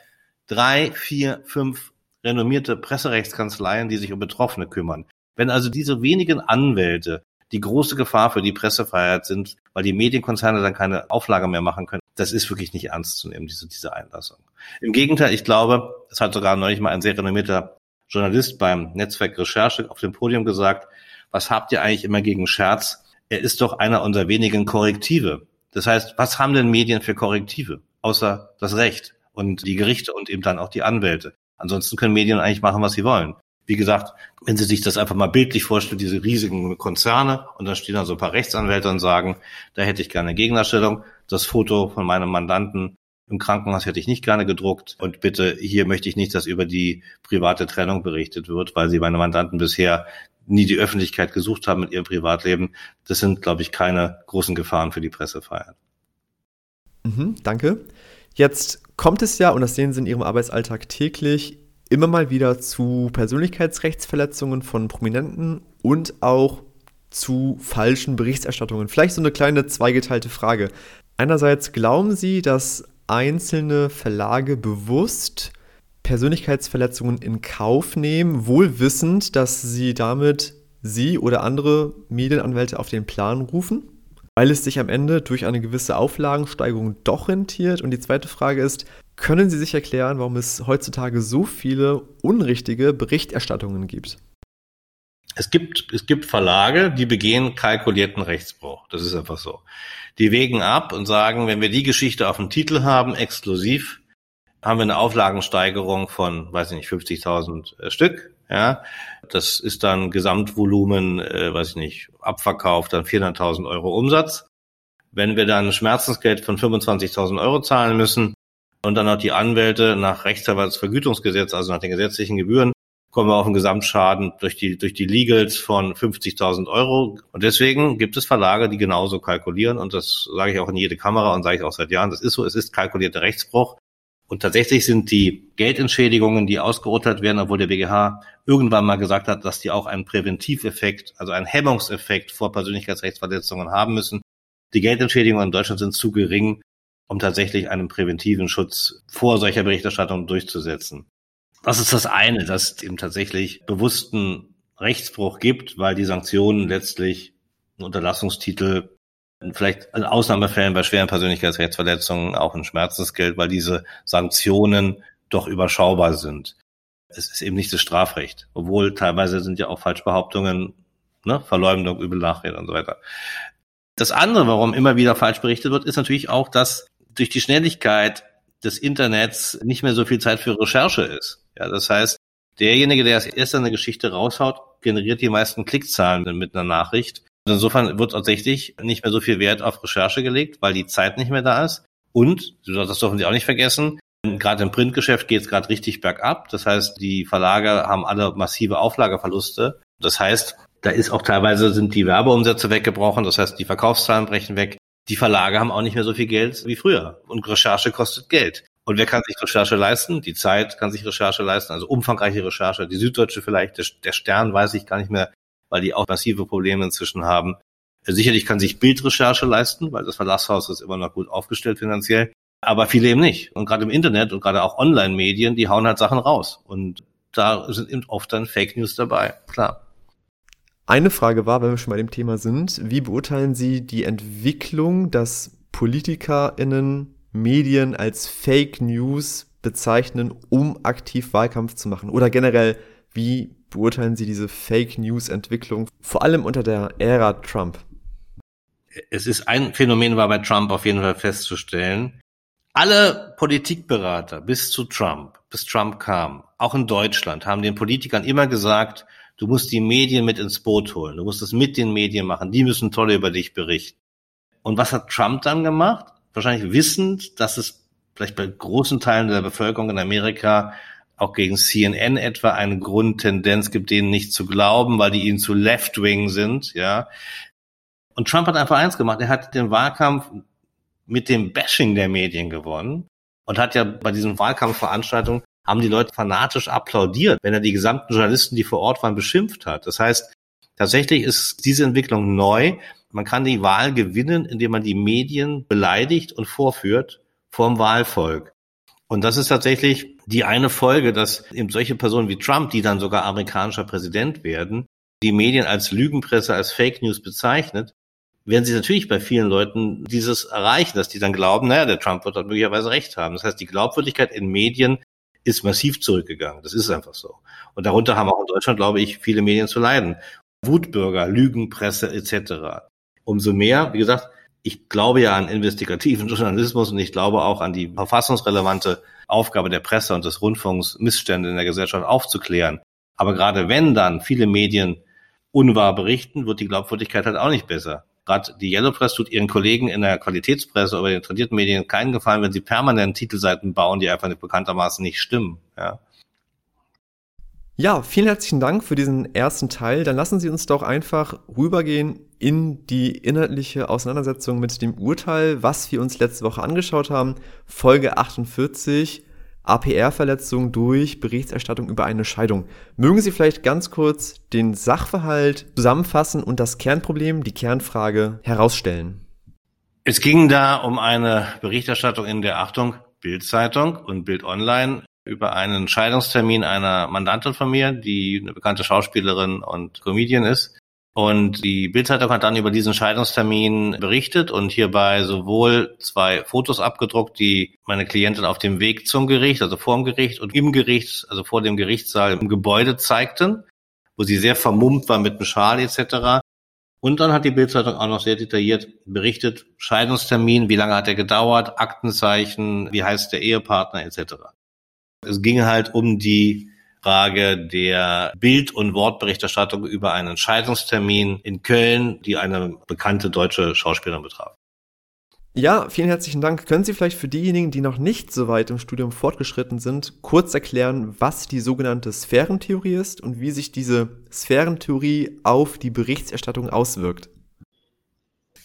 drei, vier, fünf renommierte Presserechtskanzleien, die sich um Betroffene kümmern. Wenn also diese wenigen Anwälte die große Gefahr für die Pressefreiheit sind, weil die Medienkonzerne dann keine Auflage mehr machen können, das ist wirklich nicht ernst zu nehmen, diese, diese Einlassung. Im Gegenteil, ich glaube, es hat sogar neulich mal ein sehr renommierter Journalist beim Netzwerk Recherche auf dem Podium gesagt, was habt ihr eigentlich immer gegen Scherz? Er ist doch einer unserer wenigen Korrektive. Das heißt, was haben denn Medien für Korrektive? Außer das Recht und die Gerichte und eben dann auch die Anwälte. Ansonsten können Medien eigentlich machen, was sie wollen. Wie gesagt, wenn Sie sich das einfach mal bildlich vorstellen, diese riesigen Konzerne und dann stehen da so ein paar Rechtsanwälte und sagen, da hätte ich gerne Gegnerstellung. Das Foto von meinem Mandanten im Krankenhaus hätte ich nicht gerne gedruckt und bitte hier möchte ich nicht, dass über die private Trennung berichtet wird, weil Sie meine Mandanten bisher nie die Öffentlichkeit gesucht haben mit ihrem Privatleben. Das sind, glaube ich, keine großen Gefahren für die Pressefreiheit. Mhm, danke. Jetzt kommt es ja, und das sehen Sie in Ihrem Arbeitsalltag täglich, immer mal wieder zu Persönlichkeitsrechtsverletzungen von Prominenten und auch zu falschen Berichterstattungen. Vielleicht so eine kleine zweigeteilte Frage. Einerseits glauben Sie, dass einzelne Verlage bewusst Persönlichkeitsverletzungen in Kauf nehmen, wohl wissend, dass sie damit Sie oder andere Medienanwälte auf den Plan rufen? weil es sich am Ende durch eine gewisse Auflagensteigerung doch rentiert. Und die zweite Frage ist, können Sie sich erklären, warum es heutzutage so viele unrichtige Berichterstattungen gibt? Es gibt, es gibt Verlage, die begehen kalkulierten Rechtsbruch. Das ist einfach so. Die wägen ab und sagen, wenn wir die Geschichte auf dem Titel haben, exklusiv, haben wir eine Auflagensteigerung von, weiß ich nicht, 50.000 äh, Stück. Ja, das ist dann Gesamtvolumen, äh, weiß ich nicht, Abverkauf, dann 400.000 Euro Umsatz. Wenn wir dann Schmerzensgeld von 25.000 Euro zahlen müssen und dann noch die Anwälte nach Rechtsverwaltungsvergütungsgesetz, also nach den gesetzlichen Gebühren, kommen wir auf einen Gesamtschaden durch die, durch die Legals von 50.000 Euro. Und deswegen gibt es Verlage, die genauso kalkulieren. Und das sage ich auch in jede Kamera und sage ich auch seit Jahren. Das ist so. Es ist kalkulierter Rechtsbruch. Und tatsächlich sind die Geldentschädigungen, die ausgeurteilt werden, obwohl der BGH irgendwann mal gesagt hat, dass die auch einen Präventiveffekt, also einen Hemmungseffekt vor Persönlichkeitsrechtsverletzungen haben müssen. Die Geldentschädigungen in Deutschland sind zu gering, um tatsächlich einen präventiven Schutz vor solcher Berichterstattung durchzusetzen. Das ist das eine, dass es eben tatsächlich bewussten Rechtsbruch gibt, weil die Sanktionen letztlich einen Unterlassungstitel vielleicht in Ausnahmefällen bei schweren Persönlichkeitsrechtsverletzungen auch ein Schmerzensgeld, weil diese Sanktionen doch überschaubar sind. Es ist eben nicht das Strafrecht, obwohl teilweise sind ja auch Falschbehauptungen, ne, Verleumdung, übel Nachrede und so weiter. Das andere, warum immer wieder falsch berichtet wird, ist natürlich auch, dass durch die Schnelligkeit des Internets nicht mehr so viel Zeit für Recherche ist. Ja, das heißt, derjenige, der als erster eine Geschichte raushaut, generiert die meisten Klickzahlen mit einer Nachricht Insofern wird tatsächlich nicht mehr so viel Wert auf Recherche gelegt, weil die Zeit nicht mehr da ist. Und, das dürfen Sie auch nicht vergessen, gerade im Printgeschäft geht es gerade richtig bergab. Das heißt, die Verlage haben alle massive Auflageverluste. Das heißt, da ist auch teilweise sind die Werbeumsätze weggebrochen. Das heißt, die Verkaufszahlen brechen weg. Die Verlage haben auch nicht mehr so viel Geld wie früher. Und Recherche kostet Geld. Und wer kann sich Recherche leisten? Die Zeit kann sich Recherche leisten, also umfangreiche Recherche. Die Süddeutsche vielleicht, der Stern weiß ich gar nicht mehr, weil die auch massive Probleme inzwischen haben. Sicherlich kann sich Bildrecherche leisten, weil das Verlasshaus ist immer noch gut aufgestellt finanziell, aber viele eben nicht. Und gerade im Internet und gerade auch Online-Medien, die hauen halt Sachen raus. Und da sind eben oft dann Fake News dabei, klar. Eine Frage war, wenn wir schon bei dem Thema sind, wie beurteilen Sie die Entwicklung, dass PolitikerInnen Medien als Fake News bezeichnen, um aktiv Wahlkampf zu machen? Oder generell, wie beurteilen Sie diese Fake News-Entwicklung, vor allem unter der Ära Trump? Es ist ein Phänomen, war bei Trump auf jeden Fall festzustellen. Alle Politikberater bis zu Trump, bis Trump kam, auch in Deutschland, haben den Politikern immer gesagt, du musst die Medien mit ins Boot holen, du musst es mit den Medien machen, die müssen toll über dich berichten. Und was hat Trump dann gemacht? Wahrscheinlich wissend, dass es vielleicht bei großen Teilen der Bevölkerung in Amerika auch gegen CNN etwa eine Grundtendenz gibt, denen nicht zu glauben, weil die ihnen zu left-wing sind, ja. Und Trump hat einfach eins gemacht. Er hat den Wahlkampf mit dem Bashing der Medien gewonnen und hat ja bei diesen Wahlkampfveranstaltungen haben die Leute fanatisch applaudiert, wenn er die gesamten Journalisten, die vor Ort waren, beschimpft hat. Das heißt, tatsächlich ist diese Entwicklung neu. Man kann die Wahl gewinnen, indem man die Medien beleidigt und vorführt vorm Wahlvolk. Und das ist tatsächlich die eine Folge, dass eben solche Personen wie Trump, die dann sogar amerikanischer Präsident werden, die Medien als Lügenpresse, als Fake News bezeichnet, werden sie natürlich bei vielen Leuten dieses erreichen, dass die dann glauben, naja, der Trump wird dort möglicherweise recht haben. Das heißt, die Glaubwürdigkeit in Medien ist massiv zurückgegangen. Das ist einfach so. Und darunter haben auch in Deutschland, glaube ich, viele Medien zu leiden. Wutbürger, Lügenpresse etc. Umso mehr, wie gesagt, ich glaube ja an investigativen <laughs> Journalismus und ich glaube auch an die verfassungsrelevante Aufgabe der Presse und des Rundfunks, Missstände in der Gesellschaft aufzuklären. Aber gerade wenn dann viele Medien unwahr berichten, wird die Glaubwürdigkeit halt auch nicht besser. Gerade die Yellow Press tut ihren Kollegen in der Qualitätspresse oder den tradierten Medien keinen Gefallen, wenn sie permanent Titelseiten bauen, die einfach nicht bekanntermaßen nicht stimmen. Ja. Ja, vielen herzlichen Dank für diesen ersten Teil. Dann lassen Sie uns doch einfach rübergehen in die inhaltliche Auseinandersetzung mit dem Urteil, was wir uns letzte Woche angeschaut haben. Folge 48, APR-Verletzung durch Berichterstattung über eine Scheidung. Mögen Sie vielleicht ganz kurz den Sachverhalt zusammenfassen und das Kernproblem, die Kernfrage herausstellen? Es ging da um eine Berichterstattung in der Achtung Bildzeitung und Bild Online über einen Scheidungstermin einer Mandantin von mir, die eine bekannte Schauspielerin und Comedian ist. Und die Bildzeitung hat dann über diesen Scheidungstermin berichtet und hierbei sowohl zwei Fotos abgedruckt, die meine Klientin auf dem Weg zum Gericht, also vor dem Gericht und im Gericht, also vor dem Gerichtssaal im Gebäude zeigten, wo sie sehr vermummt war mit einem Schal etc. Und dann hat die Bildzeitung auch noch sehr detailliert berichtet, Scheidungstermin, wie lange hat er gedauert, Aktenzeichen, wie heißt der Ehepartner etc. Es ging halt um die Frage der Bild- und Wortberichterstattung über einen Scheidungstermin in Köln, die eine bekannte deutsche Schauspielerin betraf. Ja, vielen herzlichen Dank. Können Sie vielleicht für diejenigen, die noch nicht so weit im Studium fortgeschritten sind, kurz erklären, was die sogenannte Sphärentheorie ist und wie sich diese Sphärentheorie auf die Berichterstattung auswirkt?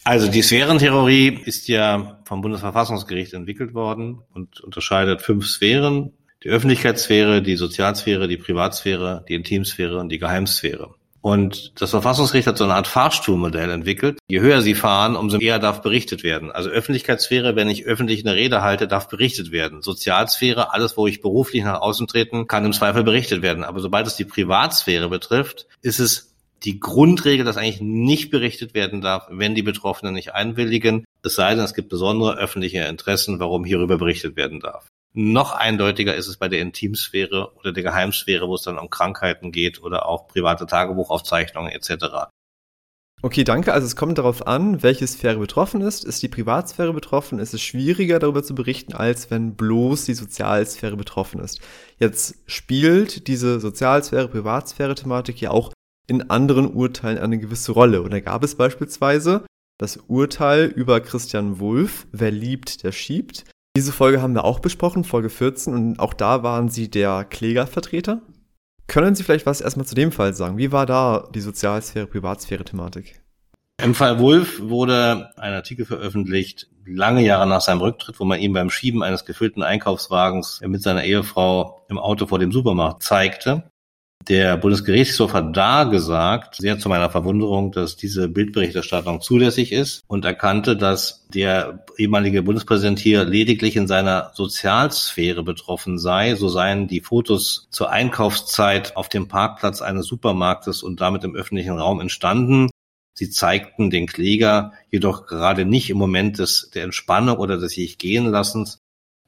Also die Sphärentheorie ist ja vom Bundesverfassungsgericht entwickelt worden und unterscheidet fünf Sphären die Öffentlichkeitssphäre, die Sozialsphäre, die Privatsphäre, die Intimsphäre und die Geheimsphäre. Und das Verfassungsgericht hat so eine Art Fahrstuhlmodell entwickelt. Je höher sie fahren, umso eher darf berichtet werden. Also Öffentlichkeitssphäre, wenn ich öffentlich eine Rede halte, darf berichtet werden. Sozialsphäre, alles, wo ich beruflich nach außen treten, kann im Zweifel berichtet werden. Aber sobald es die Privatsphäre betrifft, ist es die Grundregel, dass eigentlich nicht berichtet werden darf, wenn die Betroffenen nicht einwilligen. Es sei denn, es gibt besondere öffentliche Interessen, warum hierüber berichtet werden darf. Noch eindeutiger ist es bei der Intimsphäre oder der Geheimsphäre, wo es dann um Krankheiten geht oder auch private Tagebuchaufzeichnungen etc. Okay, danke. Also es kommt darauf an, welche Sphäre betroffen ist. Ist die Privatsphäre betroffen, ist es schwieriger darüber zu berichten, als wenn bloß die Sozialsphäre betroffen ist. Jetzt spielt diese Sozialsphäre, Privatsphäre-Thematik ja auch in anderen Urteilen eine gewisse Rolle. Und da gab es beispielsweise das Urteil über Christian Wulff, wer liebt, der schiebt. Diese Folge haben wir auch besprochen, Folge 14, und auch da waren Sie der Klägervertreter. Können Sie vielleicht was erstmal zu dem Fall sagen? Wie war da die Sozialsphäre, Privatsphäre-Thematik? Im Fall Wolf wurde ein Artikel veröffentlicht, lange Jahre nach seinem Rücktritt, wo man ihn beim Schieben eines gefüllten Einkaufswagens mit seiner Ehefrau im Auto vor dem Supermarkt zeigte. Der Bundesgerichtshof hat da gesagt, sehr zu meiner Verwunderung, dass diese Bildberichterstattung zulässig ist und erkannte, dass der ehemalige Bundespräsident hier lediglich in seiner Sozialsphäre betroffen sei. So seien die Fotos zur Einkaufszeit auf dem Parkplatz eines Supermarktes und damit im öffentlichen Raum entstanden. Sie zeigten den Kläger jedoch gerade nicht im Moment des, der Entspannung oder des sich gehen lassens,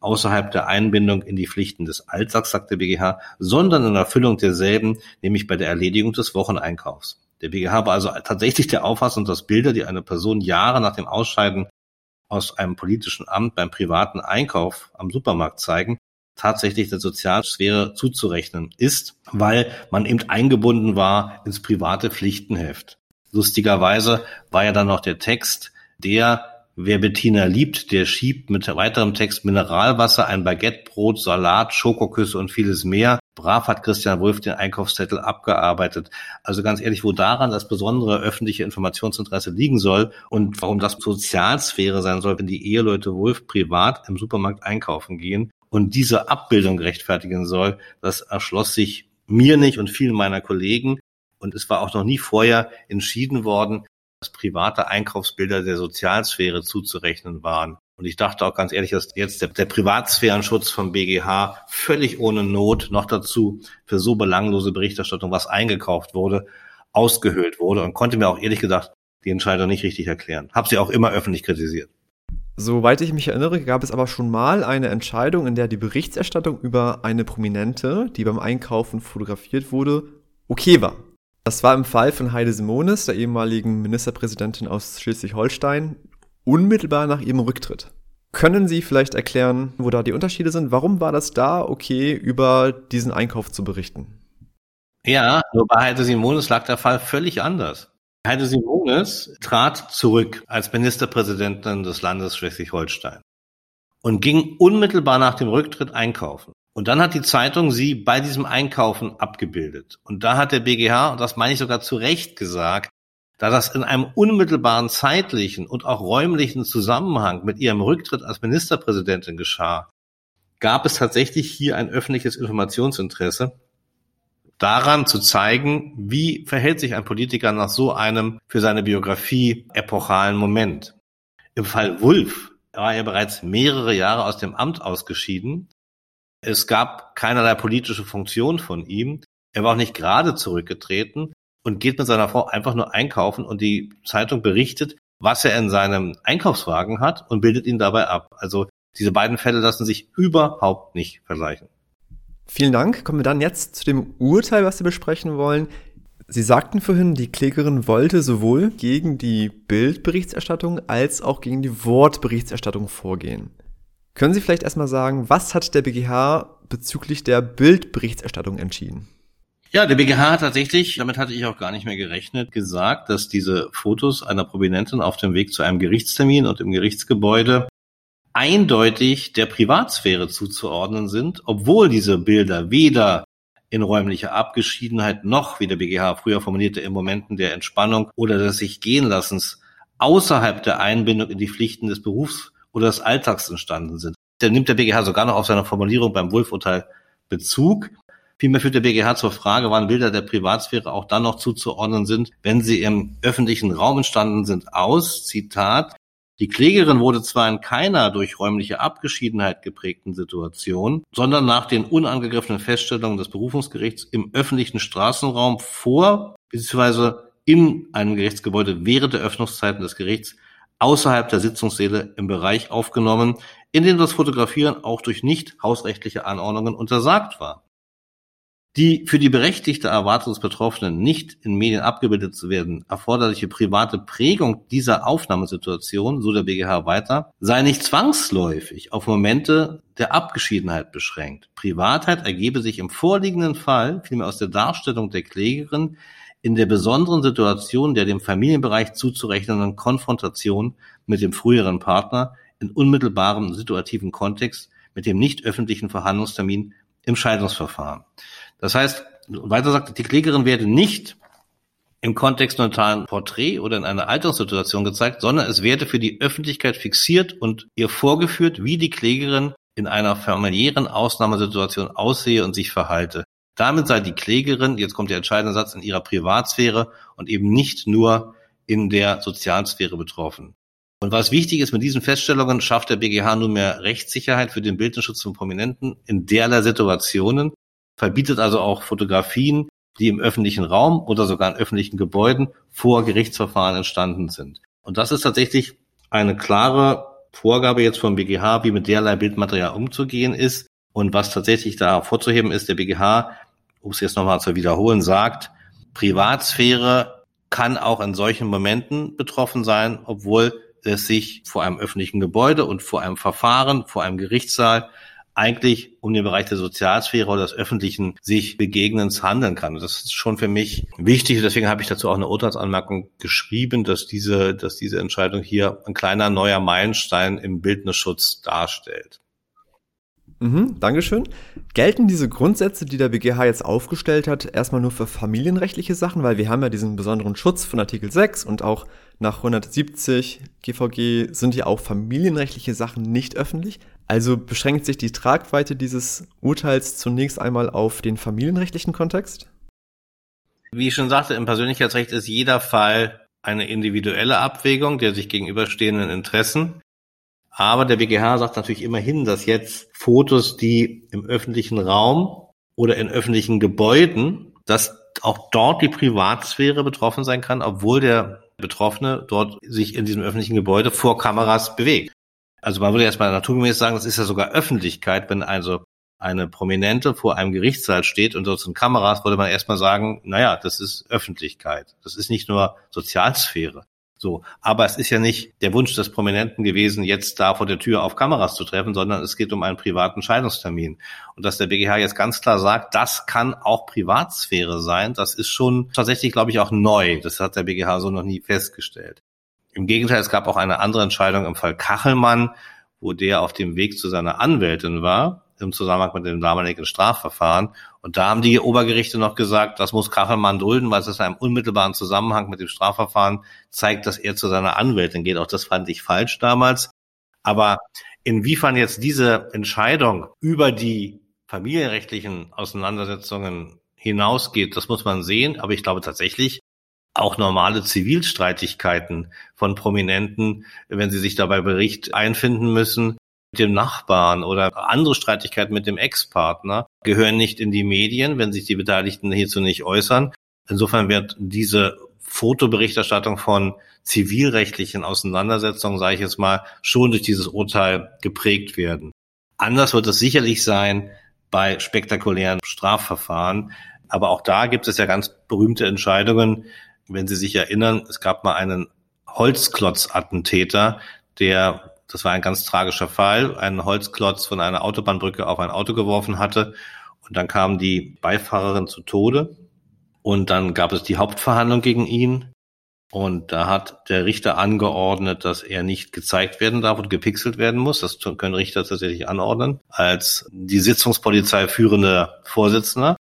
außerhalb der Einbindung in die Pflichten des Alltags, sagt der BGH, sondern in Erfüllung derselben, nämlich bei der Erledigung des Wocheneinkaufs. Der BGH war also tatsächlich der Auffassung, dass Bilder, die eine Person Jahre nach dem Ausscheiden aus einem politischen Amt beim privaten Einkauf am Supermarkt zeigen, tatsächlich der Sozialsphäre zuzurechnen ist, weil man eben eingebunden war ins private Pflichtenheft. Lustigerweise war ja dann noch der Text, der Wer Bettina liebt, der schiebt mit weiterem Text Mineralwasser, ein Baguettebrot, Salat, Schokoküsse und vieles mehr. Brav hat Christian Wolf den Einkaufszettel abgearbeitet. Also ganz ehrlich, wo daran das besondere öffentliche Informationsinteresse liegen soll und warum das Sozialsphäre sein soll, wenn die Eheleute Wolf privat im Supermarkt einkaufen gehen und diese Abbildung rechtfertigen soll, das erschloss sich mir nicht und vielen meiner Kollegen. Und es war auch noch nie vorher entschieden worden, dass private Einkaufsbilder der Sozialsphäre zuzurechnen waren. Und ich dachte auch ganz ehrlich, dass jetzt der, der Privatsphärenschutz vom BGH völlig ohne Not noch dazu für so belanglose Berichterstattung, was eingekauft wurde, ausgehöhlt wurde und konnte mir auch ehrlich gesagt die Entscheidung nicht richtig erklären. Hab sie auch immer öffentlich kritisiert. Soweit ich mich erinnere, gab es aber schon mal eine Entscheidung, in der die Berichterstattung über eine Prominente, die beim Einkaufen fotografiert wurde, okay war. Das war im Fall von Heide Simonis, der ehemaligen Ministerpräsidentin aus Schleswig-Holstein, unmittelbar nach ihrem Rücktritt. Können Sie vielleicht erklären, wo da die Unterschiede sind? Warum war das da okay, über diesen Einkauf zu berichten? Ja, nur bei Heide Simonis lag der Fall völlig anders. Heide Simonis trat zurück als Ministerpräsidentin des Landes Schleswig-Holstein und ging unmittelbar nach dem Rücktritt einkaufen. Und dann hat die Zeitung sie bei diesem Einkaufen abgebildet. Und da hat der BGH, und das meine ich sogar zu Recht gesagt, da das in einem unmittelbaren zeitlichen und auch räumlichen Zusammenhang mit ihrem Rücktritt als Ministerpräsidentin geschah, gab es tatsächlich hier ein öffentliches Informationsinteresse daran zu zeigen, wie verhält sich ein Politiker nach so einem für seine Biografie epochalen Moment. Im Fall Wulff war er bereits mehrere Jahre aus dem Amt ausgeschieden es gab keinerlei politische Funktion von ihm. Er war auch nicht gerade zurückgetreten und geht mit seiner Frau einfach nur einkaufen und die Zeitung berichtet, was er in seinem Einkaufswagen hat und bildet ihn dabei ab. Also diese beiden Fälle lassen sich überhaupt nicht vergleichen. Vielen Dank. Kommen wir dann jetzt zu dem Urteil, was Sie besprechen wollen. Sie sagten vorhin, die Klägerin wollte sowohl gegen die Bildberichterstattung als auch gegen die Wortberichterstattung vorgehen. Können Sie vielleicht erstmal sagen, was hat der BGH bezüglich der Bildberichterstattung entschieden? Ja, der BGH hat tatsächlich, damit hatte ich auch gar nicht mehr gerechnet, gesagt, dass diese Fotos einer Prominentin auf dem Weg zu einem Gerichtstermin und im Gerichtsgebäude eindeutig der Privatsphäre zuzuordnen sind, obwohl diese Bilder weder in räumlicher Abgeschiedenheit noch, wie der BGH früher formulierte, in Momenten der Entspannung oder des sich gehen lassens außerhalb der Einbindung in die Pflichten des Berufs oder des Alltags entstanden sind. Da nimmt der BGH sogar noch auf seine Formulierung beim Wulff-Urteil Bezug. Vielmehr führt der BGH zur Frage, wann Bilder der Privatsphäre auch dann noch zuzuordnen sind, wenn sie im öffentlichen Raum entstanden sind, aus, Zitat, die Klägerin wurde zwar in keiner durch räumliche Abgeschiedenheit geprägten Situation, sondern nach den unangegriffenen Feststellungen des Berufungsgerichts im öffentlichen Straßenraum vor bzw. in einem Gerichtsgebäude während der Öffnungszeiten des Gerichts außerhalb der Sitzungssäle im Bereich aufgenommen, in dem das Fotografieren auch durch nicht hausrechtliche Anordnungen untersagt war. Die für die berechtigte Erwartung des Betroffenen nicht in Medien abgebildet zu werden erforderliche private Prägung dieser Aufnahmesituation, so der BGH weiter, sei nicht zwangsläufig auf Momente der Abgeschiedenheit beschränkt. Privatheit ergebe sich im vorliegenden Fall vielmehr aus der Darstellung der Klägerin in der besonderen Situation der dem Familienbereich zuzurechnenden Konfrontation mit dem früheren Partner in unmittelbarem situativen Kontext mit dem nicht öffentlichen Verhandlungstermin im Scheidungsverfahren. Das heißt, weiter sagt, die Klägerin werde nicht im kontextneutralen Porträt oder in einer Alterssituation gezeigt, sondern es werde für die Öffentlichkeit fixiert und ihr vorgeführt, wie die Klägerin in einer familiären Ausnahmesituation aussehe und sich verhalte. Damit sei die Klägerin, jetzt kommt der entscheidende Satz, in ihrer Privatsphäre und eben nicht nur in der Sozialsphäre betroffen. Und was wichtig ist, mit diesen Feststellungen schafft der BGH nunmehr Rechtssicherheit für den Bildnisschutz von Prominenten in derlei Situationen, verbietet also auch Fotografien, die im öffentlichen Raum oder sogar in öffentlichen Gebäuden vor Gerichtsverfahren entstanden sind. Und das ist tatsächlich eine klare Vorgabe jetzt vom BGH, wie mit derlei Bildmaterial umzugehen ist. Und was tatsächlich da vorzuheben ist, der BGH um es jetzt nochmal zu wiederholen, sagt, Privatsphäre kann auch in solchen Momenten betroffen sein, obwohl es sich vor einem öffentlichen Gebäude und vor einem Verfahren, vor einem Gerichtssaal eigentlich um den Bereich der Sozialsphäre oder des Öffentlichen sich begegnens handeln kann. Das ist schon für mich wichtig. Deswegen habe ich dazu auch eine Urteilsanmerkung geschrieben, dass diese, dass diese Entscheidung hier ein kleiner neuer Meilenstein im Bildnisschutz darstellt. Mhm, Dankeschön. Gelten diese Grundsätze, die der BGH jetzt aufgestellt hat, erstmal nur für familienrechtliche Sachen, weil wir haben ja diesen besonderen Schutz von Artikel 6 und auch nach 170 GVG sind ja auch familienrechtliche Sachen nicht öffentlich. Also beschränkt sich die Tragweite dieses Urteils zunächst einmal auf den familienrechtlichen Kontext? Wie ich schon sagte, im Persönlichkeitsrecht ist jeder Fall eine individuelle Abwägung der sich gegenüberstehenden Interessen. Aber der BGH sagt natürlich immerhin, dass jetzt Fotos, die im öffentlichen Raum oder in öffentlichen Gebäuden, dass auch dort die Privatsphäre betroffen sein kann, obwohl der Betroffene dort sich in diesem öffentlichen Gebäude vor Kameras bewegt. Also man würde erstmal naturgemäß sagen, das ist ja sogar Öffentlichkeit, wenn also eine Prominente vor einem Gerichtssaal steht und dort sind Kameras, würde man erstmal sagen, naja, das ist Öffentlichkeit. Das ist nicht nur Sozialsphäre. So. Aber es ist ja nicht der Wunsch des Prominenten gewesen, jetzt da vor der Tür auf Kameras zu treffen, sondern es geht um einen privaten Scheidungstermin. Und dass der BGH jetzt ganz klar sagt, das kann auch Privatsphäre sein, das ist schon tatsächlich, glaube ich, auch neu. Das hat der BGH so noch nie festgestellt. Im Gegenteil, es gab auch eine andere Entscheidung im Fall Kachelmann, wo der auf dem Weg zu seiner Anwältin war im Zusammenhang mit dem damaligen Strafverfahren. Und da haben die Obergerichte noch gesagt, das muss Kachelmann dulden, weil es in einem unmittelbaren Zusammenhang mit dem Strafverfahren zeigt, dass er zu seiner Anwältin geht. Auch das fand ich falsch damals. Aber inwiefern jetzt diese Entscheidung über die familienrechtlichen Auseinandersetzungen hinausgeht, das muss man sehen. Aber ich glaube tatsächlich, auch normale Zivilstreitigkeiten von Prominenten, wenn sie sich dabei Bericht einfinden müssen, dem Nachbarn oder andere Streitigkeiten mit dem Ex-Partner gehören nicht in die Medien, wenn sich die Beteiligten hierzu nicht äußern. Insofern wird diese Fotoberichterstattung von zivilrechtlichen Auseinandersetzungen, sage ich jetzt mal, schon durch dieses Urteil geprägt werden. Anders wird es sicherlich sein bei spektakulären Strafverfahren. Aber auch da gibt es ja ganz berühmte Entscheidungen. Wenn Sie sich erinnern, es gab mal einen Holzklotz-Attentäter, der das war ein ganz tragischer Fall, einen Holzklotz von einer Autobahnbrücke auf ein Auto geworfen hatte. Und dann kam die Beifahrerin zu Tode. Und dann gab es die Hauptverhandlung gegen ihn. Und da hat der Richter angeordnet, dass er nicht gezeigt werden darf und gepixelt werden muss. Das können Richter tatsächlich anordnen, als die Sitzungspolizei führende Vorsitzender.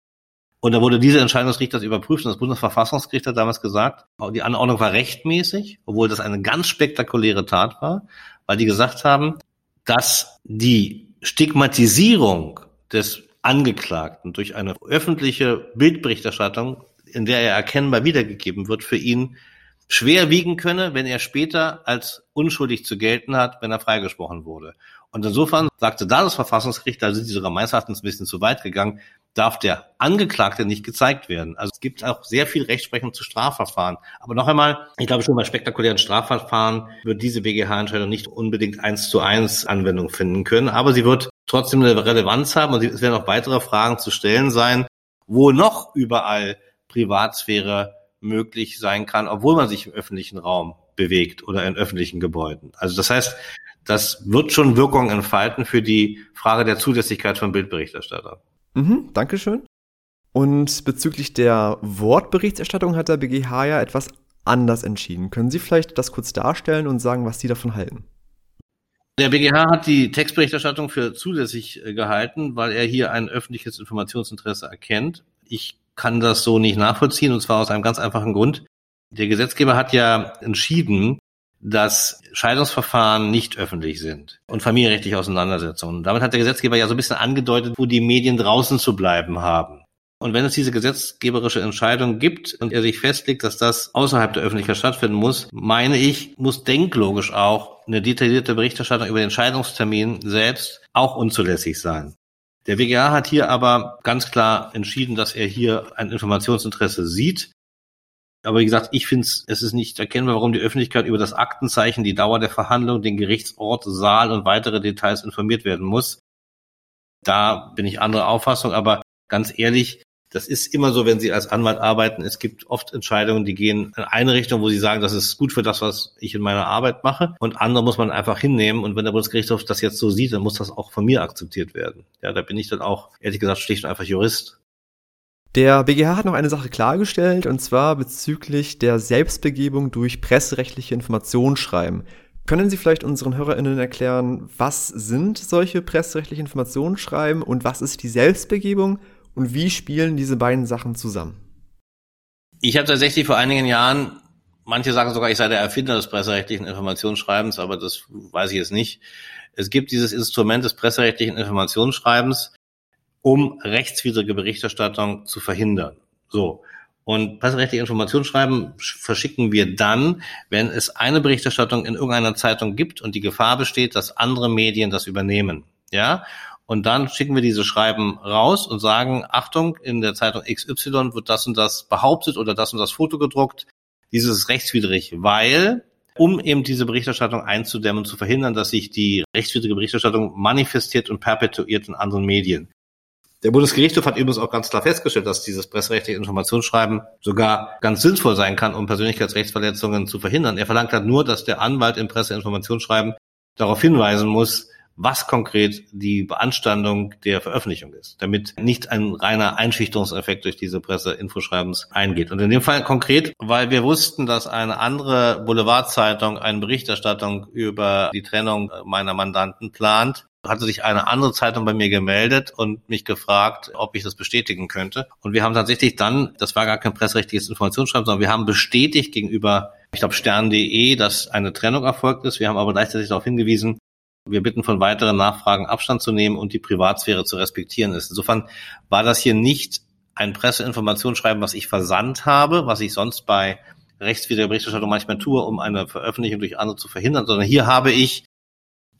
Und da wurde diese Entscheidung des Richters überprüft und das Bundesverfassungsgericht hat damals gesagt, die Anordnung war rechtmäßig, obwohl das eine ganz spektakuläre Tat war weil die gesagt haben, dass die Stigmatisierung des Angeklagten durch eine öffentliche Bildberichterstattung, in der er erkennbar wiedergegeben wird, für ihn schwer wiegen könne, wenn er später als unschuldig zu gelten hat, wenn er freigesprochen wurde. Und insofern sagte da das Verfassungsgericht, da sind sie sogar meines Erachtens ein bisschen zu weit gegangen, darf der Angeklagte nicht gezeigt werden. Also es gibt auch sehr viel Rechtsprechung zu Strafverfahren. Aber noch einmal, ich glaube schon bei spektakulären Strafverfahren wird diese BGH-Entscheidung nicht unbedingt eins zu eins Anwendung finden können, aber sie wird trotzdem eine Relevanz haben und es werden auch weitere Fragen zu stellen sein, wo noch überall Privatsphäre möglich sein kann, obwohl man sich im öffentlichen Raum bewegt oder in öffentlichen Gebäuden. Also das heißt, das wird schon Wirkung entfalten für die Frage der Zulässigkeit von Bildberichterstattern. Mhm, Dankeschön. Und bezüglich der Wortberichterstattung hat der BGH ja etwas anders entschieden. Können Sie vielleicht das kurz darstellen und sagen, was Sie davon halten? Der BGH hat die Textberichterstattung für zulässig äh, gehalten, weil er hier ein öffentliches Informationsinteresse erkennt. Ich kann das so nicht nachvollziehen und zwar aus einem ganz einfachen Grund. Der Gesetzgeber hat ja entschieden, dass Scheidungsverfahren nicht öffentlich sind und familienrechtliche Auseinandersetzungen. Damit hat der Gesetzgeber ja so ein bisschen angedeutet, wo die Medien draußen zu bleiben haben. Und wenn es diese gesetzgeberische Entscheidung gibt und er sich festlegt, dass das außerhalb der Öffentlichkeit stattfinden muss, meine ich, muss denklogisch auch eine detaillierte Berichterstattung über den Scheidungstermin selbst auch unzulässig sein. Der WGA hat hier aber ganz klar entschieden, dass er hier ein Informationsinteresse sieht aber wie gesagt, ich finde es, es ist nicht erkennbar, warum die Öffentlichkeit über das Aktenzeichen, die Dauer der Verhandlung, den Gerichtsort, Saal und weitere Details informiert werden muss. Da bin ich anderer Auffassung, aber ganz ehrlich, das ist immer so, wenn Sie als Anwalt arbeiten. Es gibt oft Entscheidungen, die gehen in eine Richtung, wo Sie sagen, das ist gut für das, was ich in meiner Arbeit mache. Und andere muss man einfach hinnehmen. Und wenn der Bundesgerichtshof das jetzt so sieht, dann muss das auch von mir akzeptiert werden. Ja, da bin ich dann auch, ehrlich gesagt, schlicht und einfach Jurist. Der BGH hat noch eine Sache klargestellt, und zwar bezüglich der Selbstbegebung durch presserechtliche Informationsschreiben. Können Sie vielleicht unseren HörerInnen erklären, was sind solche presserechtliche Informationsschreiben und was ist die Selbstbegebung und wie spielen diese beiden Sachen zusammen? Ich habe tatsächlich vor einigen Jahren, manche sagen sogar, ich sei der Erfinder des presserechtlichen Informationsschreibens, aber das weiß ich jetzt nicht. Es gibt dieses Instrument des presserechtlichen Informationsschreibens, um rechtswidrige Berichterstattung zu verhindern. So. Und presserechtliche Informationsschreiben verschicken wir dann, wenn es eine Berichterstattung in irgendeiner Zeitung gibt und die Gefahr besteht, dass andere Medien das übernehmen. Ja. Und dann schicken wir diese Schreiben raus und sagen, Achtung, in der Zeitung XY wird das und das behauptet oder das und das Foto gedruckt. Dieses ist rechtswidrig, weil um eben diese Berichterstattung einzudämmen zu verhindern, dass sich die rechtswidrige Berichterstattung manifestiert und perpetuiert in anderen Medien. Der Bundesgerichtshof hat übrigens auch ganz klar festgestellt, dass dieses presserechtliche Informationsschreiben sogar ganz sinnvoll sein kann, um Persönlichkeitsrechtsverletzungen zu verhindern. Er verlangt halt nur, dass der Anwalt im Presseinformationsschreiben darauf hinweisen muss, was konkret die Beanstandung der Veröffentlichung ist, damit nicht ein reiner Einschüchterungseffekt durch diese Presseinfoschreibens eingeht. Und in dem Fall konkret, weil wir wussten, dass eine andere Boulevardzeitung eine Berichterstattung über die Trennung meiner Mandanten plant, hatte sich eine andere Zeitung bei mir gemeldet und mich gefragt, ob ich das bestätigen könnte. Und wir haben tatsächlich dann, das war gar kein presserechtliches Informationsschreiben, sondern wir haben bestätigt gegenüber, ich glaube, stern.de, dass eine Trennung erfolgt ist. Wir haben aber gleichzeitig darauf hingewiesen, wir bitten von weiteren Nachfragen Abstand zu nehmen und die Privatsphäre zu respektieren ist. Insofern war das hier nicht ein Presseinformationsschreiben, was ich versandt habe, was ich sonst bei rechtswidriger Berichterstattung manchmal tue, um eine Veröffentlichung durch andere zu verhindern, sondern hier habe ich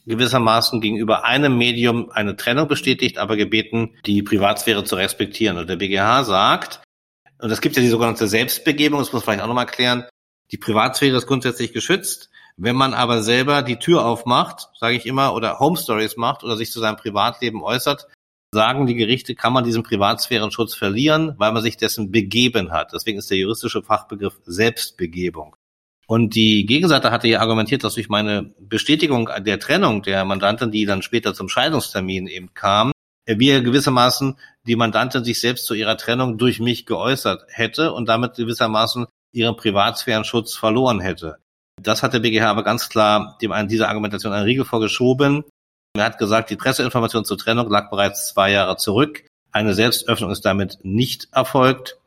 gewissermaßen gegenüber einem Medium eine Trennung bestätigt, aber gebeten, die Privatsphäre zu respektieren. Und der BGH sagt, und es gibt ja die sogenannte Selbstbegebung, das muss man vielleicht auch nochmal klären, die Privatsphäre ist grundsätzlich geschützt. Wenn man aber selber die Tür aufmacht, sage ich immer, oder Home Stories macht oder sich zu seinem Privatleben äußert, sagen die Gerichte, kann man diesen Privatsphärenschutz verlieren, weil man sich dessen begeben hat. Deswegen ist der juristische Fachbegriff Selbstbegebung. Und die Gegenseite hatte ja argumentiert, dass durch meine Bestätigung der Trennung der Mandantin, die dann später zum Scheidungstermin eben kam, wir gewissermaßen die Mandantin sich selbst zu ihrer Trennung durch mich geäußert hätte und damit gewissermaßen ihren Privatsphärenschutz verloren hätte. Das hat der BGH aber ganz klar dem an dieser Argumentation einen Riegel vorgeschoben. Er hat gesagt, die Presseinformation zur Trennung lag bereits zwei Jahre zurück. Eine Selbstöffnung ist damit nicht erfolgt.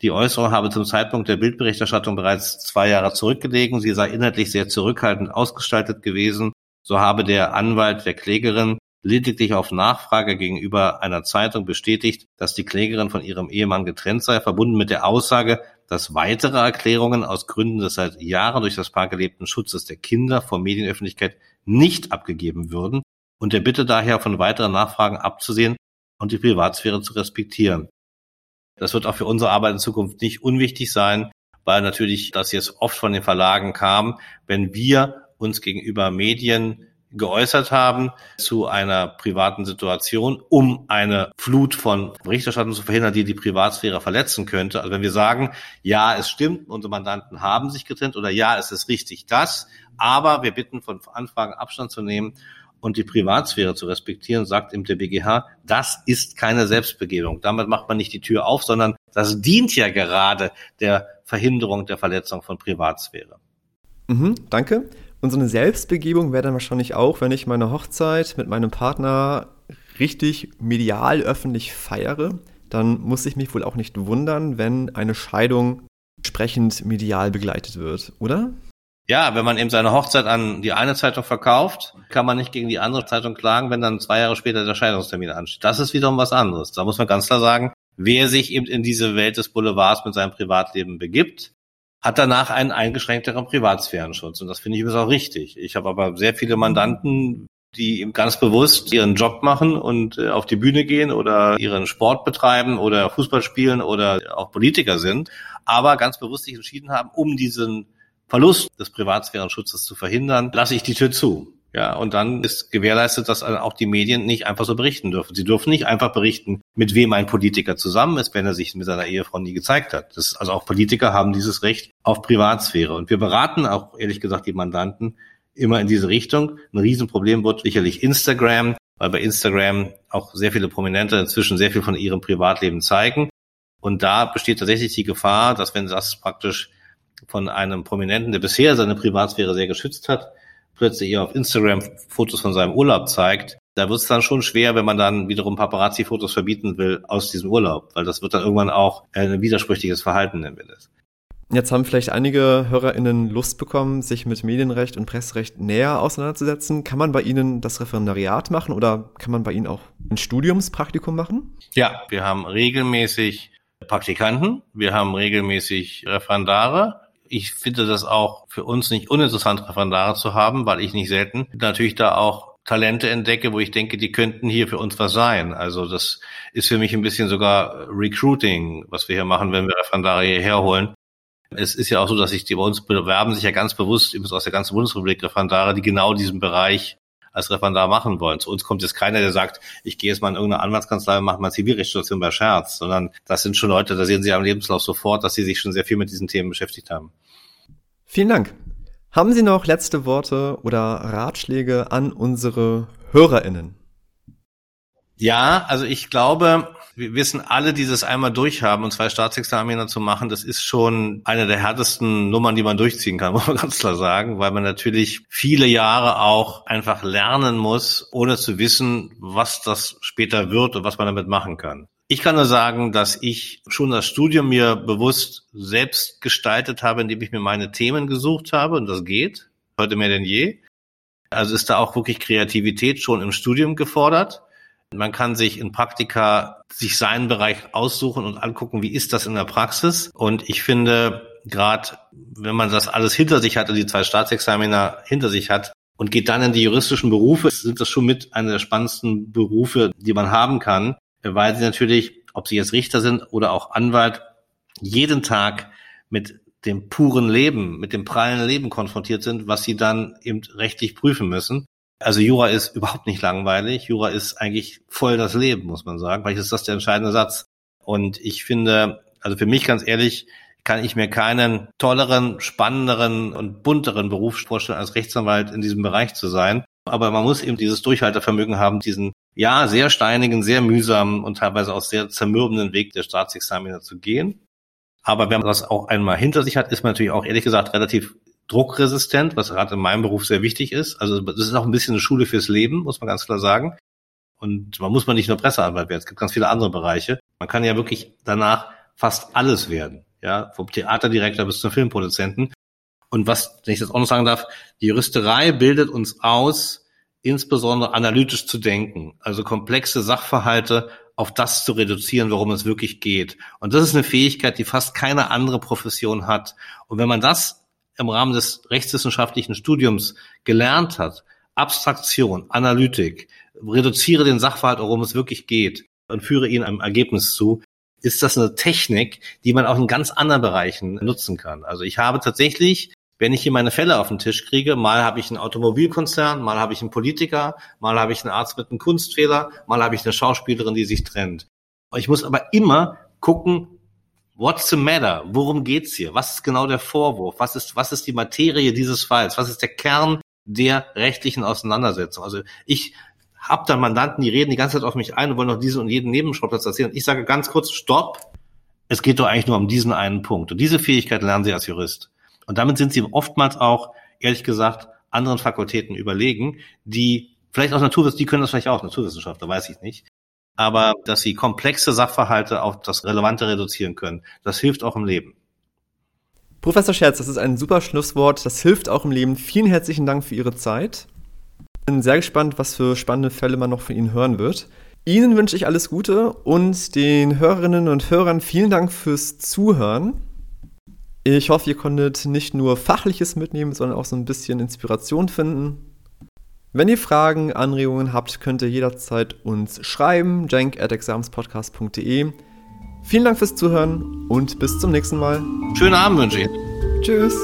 Die Äußerung habe zum Zeitpunkt der Bildberichterstattung bereits zwei Jahre zurückgelegen. Sie sei inhaltlich sehr zurückhaltend ausgestaltet gewesen. So habe der Anwalt der Klägerin lediglich auf Nachfrage gegenüber einer Zeitung bestätigt, dass die Klägerin von ihrem Ehemann getrennt sei, verbunden mit der Aussage, dass weitere Erklärungen aus Gründen des seit Jahren durch das Paar gelebten Schutzes der Kinder vor Medienöffentlichkeit nicht abgegeben würden und der Bitte daher von weiteren Nachfragen abzusehen und die Privatsphäre zu respektieren. Das wird auch für unsere Arbeit in Zukunft nicht unwichtig sein, weil natürlich das jetzt oft von den Verlagen kam, wenn wir uns gegenüber Medien geäußert haben zu einer privaten Situation, um eine Flut von Berichterstattung zu verhindern, die die Privatsphäre verletzen könnte. Also wenn wir sagen, ja, es stimmt, unsere Mandanten haben sich getrennt oder ja, es ist richtig das, aber wir bitten von Anfragen Abstand zu nehmen und die Privatsphäre zu respektieren, sagt im der BGH, das ist keine Selbstbegebung. Damit macht man nicht die Tür auf, sondern das dient ja gerade der Verhinderung der Verletzung von Privatsphäre. Mhm, danke. Und so eine Selbstbegebung wäre dann wahrscheinlich auch, wenn ich meine Hochzeit mit meinem Partner richtig medial öffentlich feiere, dann muss ich mich wohl auch nicht wundern, wenn eine Scheidung entsprechend medial begleitet wird, oder? Ja, wenn man eben seine Hochzeit an die eine Zeitung verkauft, kann man nicht gegen die andere Zeitung klagen, wenn dann zwei Jahre später der Scheidungstermin ansteht. Das ist wiederum was anderes. Da muss man ganz klar sagen, wer sich eben in diese Welt des Boulevards mit seinem Privatleben begibt, hat danach einen eingeschränkteren Privatsphärenschutz. Und das finde ich übrigens auch richtig. Ich habe aber sehr viele Mandanten, die eben ganz bewusst ihren Job machen und äh, auf die Bühne gehen oder ihren Sport betreiben oder Fußball spielen oder auch Politiker sind, aber ganz bewusst sich entschieden haben, um diesen Verlust des Privatsphärenschutzes zu verhindern, lasse ich die Tür zu. Ja, und dann ist gewährleistet, dass auch die Medien nicht einfach so berichten dürfen. Sie dürfen nicht einfach berichten, mit wem ein Politiker zusammen ist, wenn er sich mit seiner Ehefrau nie gezeigt hat. Das, also auch Politiker haben dieses Recht auf Privatsphäre. Und wir beraten auch, ehrlich gesagt, die Mandanten immer in diese Richtung. Ein Riesenproblem wird sicherlich Instagram, weil bei Instagram auch sehr viele Prominente inzwischen sehr viel von ihrem Privatleben zeigen. Und da besteht tatsächlich die Gefahr, dass wenn das praktisch von einem Prominenten, der bisher seine Privatsphäre sehr geschützt hat, plötzlich auf Instagram Fotos von seinem Urlaub zeigt, da wird es dann schon schwer, wenn man dann wiederum Paparazzi-Fotos verbieten will aus diesem Urlaub, weil das wird dann irgendwann auch ein widersprüchliches Verhalten, nennen wir das. Jetzt haben vielleicht einige HörerInnen Lust bekommen, sich mit Medienrecht und Presserecht näher auseinanderzusetzen. Kann man bei Ihnen das Referendariat machen oder kann man bei Ihnen auch ein Studiumspraktikum machen? Ja, wir haben regelmäßig Praktikanten, wir haben regelmäßig Referendare ich finde das auch für uns nicht uninteressant, Referendare zu haben, weil ich nicht selten natürlich da auch Talente entdecke, wo ich denke, die könnten hier für uns was sein. Also das ist für mich ein bisschen sogar Recruiting, was wir hier machen, wenn wir Referendare hierher holen. Es ist ja auch so, dass sich die bei uns bewerben sich ja ganz bewusst übrigens aus der ganzen Bundesrepublik Referendare, die genau diesen Bereich als Referendar machen wollen. Zu uns kommt jetzt keiner, der sagt, ich gehe jetzt mal in irgendeine Anwaltskanzlei und mache mal Zivilrechtsstation bei Scherz, sondern das sind schon Leute, da sehen Sie am Lebenslauf sofort, dass sie sich schon sehr viel mit diesen Themen beschäftigt haben. Vielen Dank. Haben Sie noch letzte Worte oder Ratschläge an unsere HörerInnen? Ja, also ich glaube, wir wissen alle, dieses einmal durchhaben und zwei Staatsexaminer zu machen, das ist schon eine der härtesten Nummern, die man durchziehen kann, <laughs> muss man ganz klar sagen, weil man natürlich viele Jahre auch einfach lernen muss, ohne zu wissen, was das später wird und was man damit machen kann. Ich kann nur sagen, dass ich schon das Studium mir bewusst selbst gestaltet habe, indem ich mir meine Themen gesucht habe und das geht, heute mehr denn je. Also ist da auch wirklich Kreativität schon im Studium gefordert. Man kann sich in Praktika sich seinen Bereich aussuchen und angucken, wie ist das in der Praxis. Und ich finde, gerade wenn man das alles hinter sich hat und die zwei Staatsexaminer hinter sich hat und geht dann in die juristischen Berufe, sind das schon mit einer der spannendsten Berufe, die man haben kann, weil sie natürlich, ob sie jetzt Richter sind oder auch Anwalt, jeden Tag mit dem puren Leben, mit dem prallen Leben konfrontiert sind, was sie dann eben rechtlich prüfen müssen. Also Jura ist überhaupt nicht langweilig. Jura ist eigentlich voll das Leben, muss man sagen. Vielleicht ist das der entscheidende Satz. Und ich finde, also für mich ganz ehrlich, kann ich mir keinen tolleren, spannenderen und bunteren Beruf vorstellen, als Rechtsanwalt in diesem Bereich zu sein. Aber man muss eben dieses Durchhaltevermögen haben, diesen ja sehr steinigen, sehr mühsamen und teilweise auch sehr zermürbenden Weg der Staatsexaminer zu gehen. Aber wenn man das auch einmal hinter sich hat, ist man natürlich auch ehrlich gesagt relativ druckresistent, was gerade in meinem Beruf sehr wichtig ist. Also das ist auch ein bisschen eine Schule fürs Leben, muss man ganz klar sagen. Und man muss man nicht nur Presseanwalt werden, es gibt ganz viele andere Bereiche. Man kann ja wirklich danach fast alles werden, ja, vom Theaterdirektor bis zum Filmproduzenten. Und was, wenn ich das auch noch sagen darf, die Juristerei bildet uns aus, insbesondere analytisch zu denken, also komplexe Sachverhalte auf das zu reduzieren, worum es wirklich geht. Und das ist eine Fähigkeit, die fast keine andere Profession hat. Und wenn man das im Rahmen des rechtswissenschaftlichen Studiums gelernt hat, Abstraktion, Analytik, reduziere den Sachverhalt, worum es wirklich geht und führe ihn einem Ergebnis zu, ist das eine Technik, die man auch in ganz anderen Bereichen nutzen kann. Also ich habe tatsächlich, wenn ich hier meine Fälle auf den Tisch kriege, mal habe ich einen Automobilkonzern, mal habe ich einen Politiker, mal habe ich einen Arzt mit einem Kunstfehler, mal habe ich eine Schauspielerin, die sich trennt. Ich muss aber immer gucken, What's the matter? Worum geht's hier? Was ist genau der Vorwurf? Was ist, was ist die Materie dieses Falls? Was ist der Kern der rechtlichen Auseinandersetzung? Also ich habe da Mandanten, die reden die ganze Zeit auf mich ein und wollen noch diesen und jeden Nebenschauplatz erzählen. Ich sage ganz kurz, stopp. Es geht doch eigentlich nur um diesen einen Punkt. Und diese Fähigkeit lernen Sie als Jurist. Und damit sind Sie oftmals auch, ehrlich gesagt, anderen Fakultäten überlegen, die vielleicht auch Naturwissenschaftler, die können das vielleicht auch, Naturwissenschaftler, weiß ich nicht aber dass sie komplexe Sachverhalte auf das Relevante reduzieren können. Das hilft auch im Leben. Professor Scherz, das ist ein super Schlusswort. Das hilft auch im Leben. Vielen herzlichen Dank für Ihre Zeit. Bin sehr gespannt, was für spannende Fälle man noch von Ihnen hören wird. Ihnen wünsche ich alles Gute und den Hörerinnen und Hörern vielen Dank fürs Zuhören. Ich hoffe, ihr konntet nicht nur Fachliches mitnehmen, sondern auch so ein bisschen Inspiration finden. Wenn ihr Fragen, Anregungen habt, könnt ihr jederzeit uns schreiben, jank at examspodcast.de. Vielen Dank fürs Zuhören und bis zum nächsten Mal. Schönen Abend wünsche ich. Tschüss.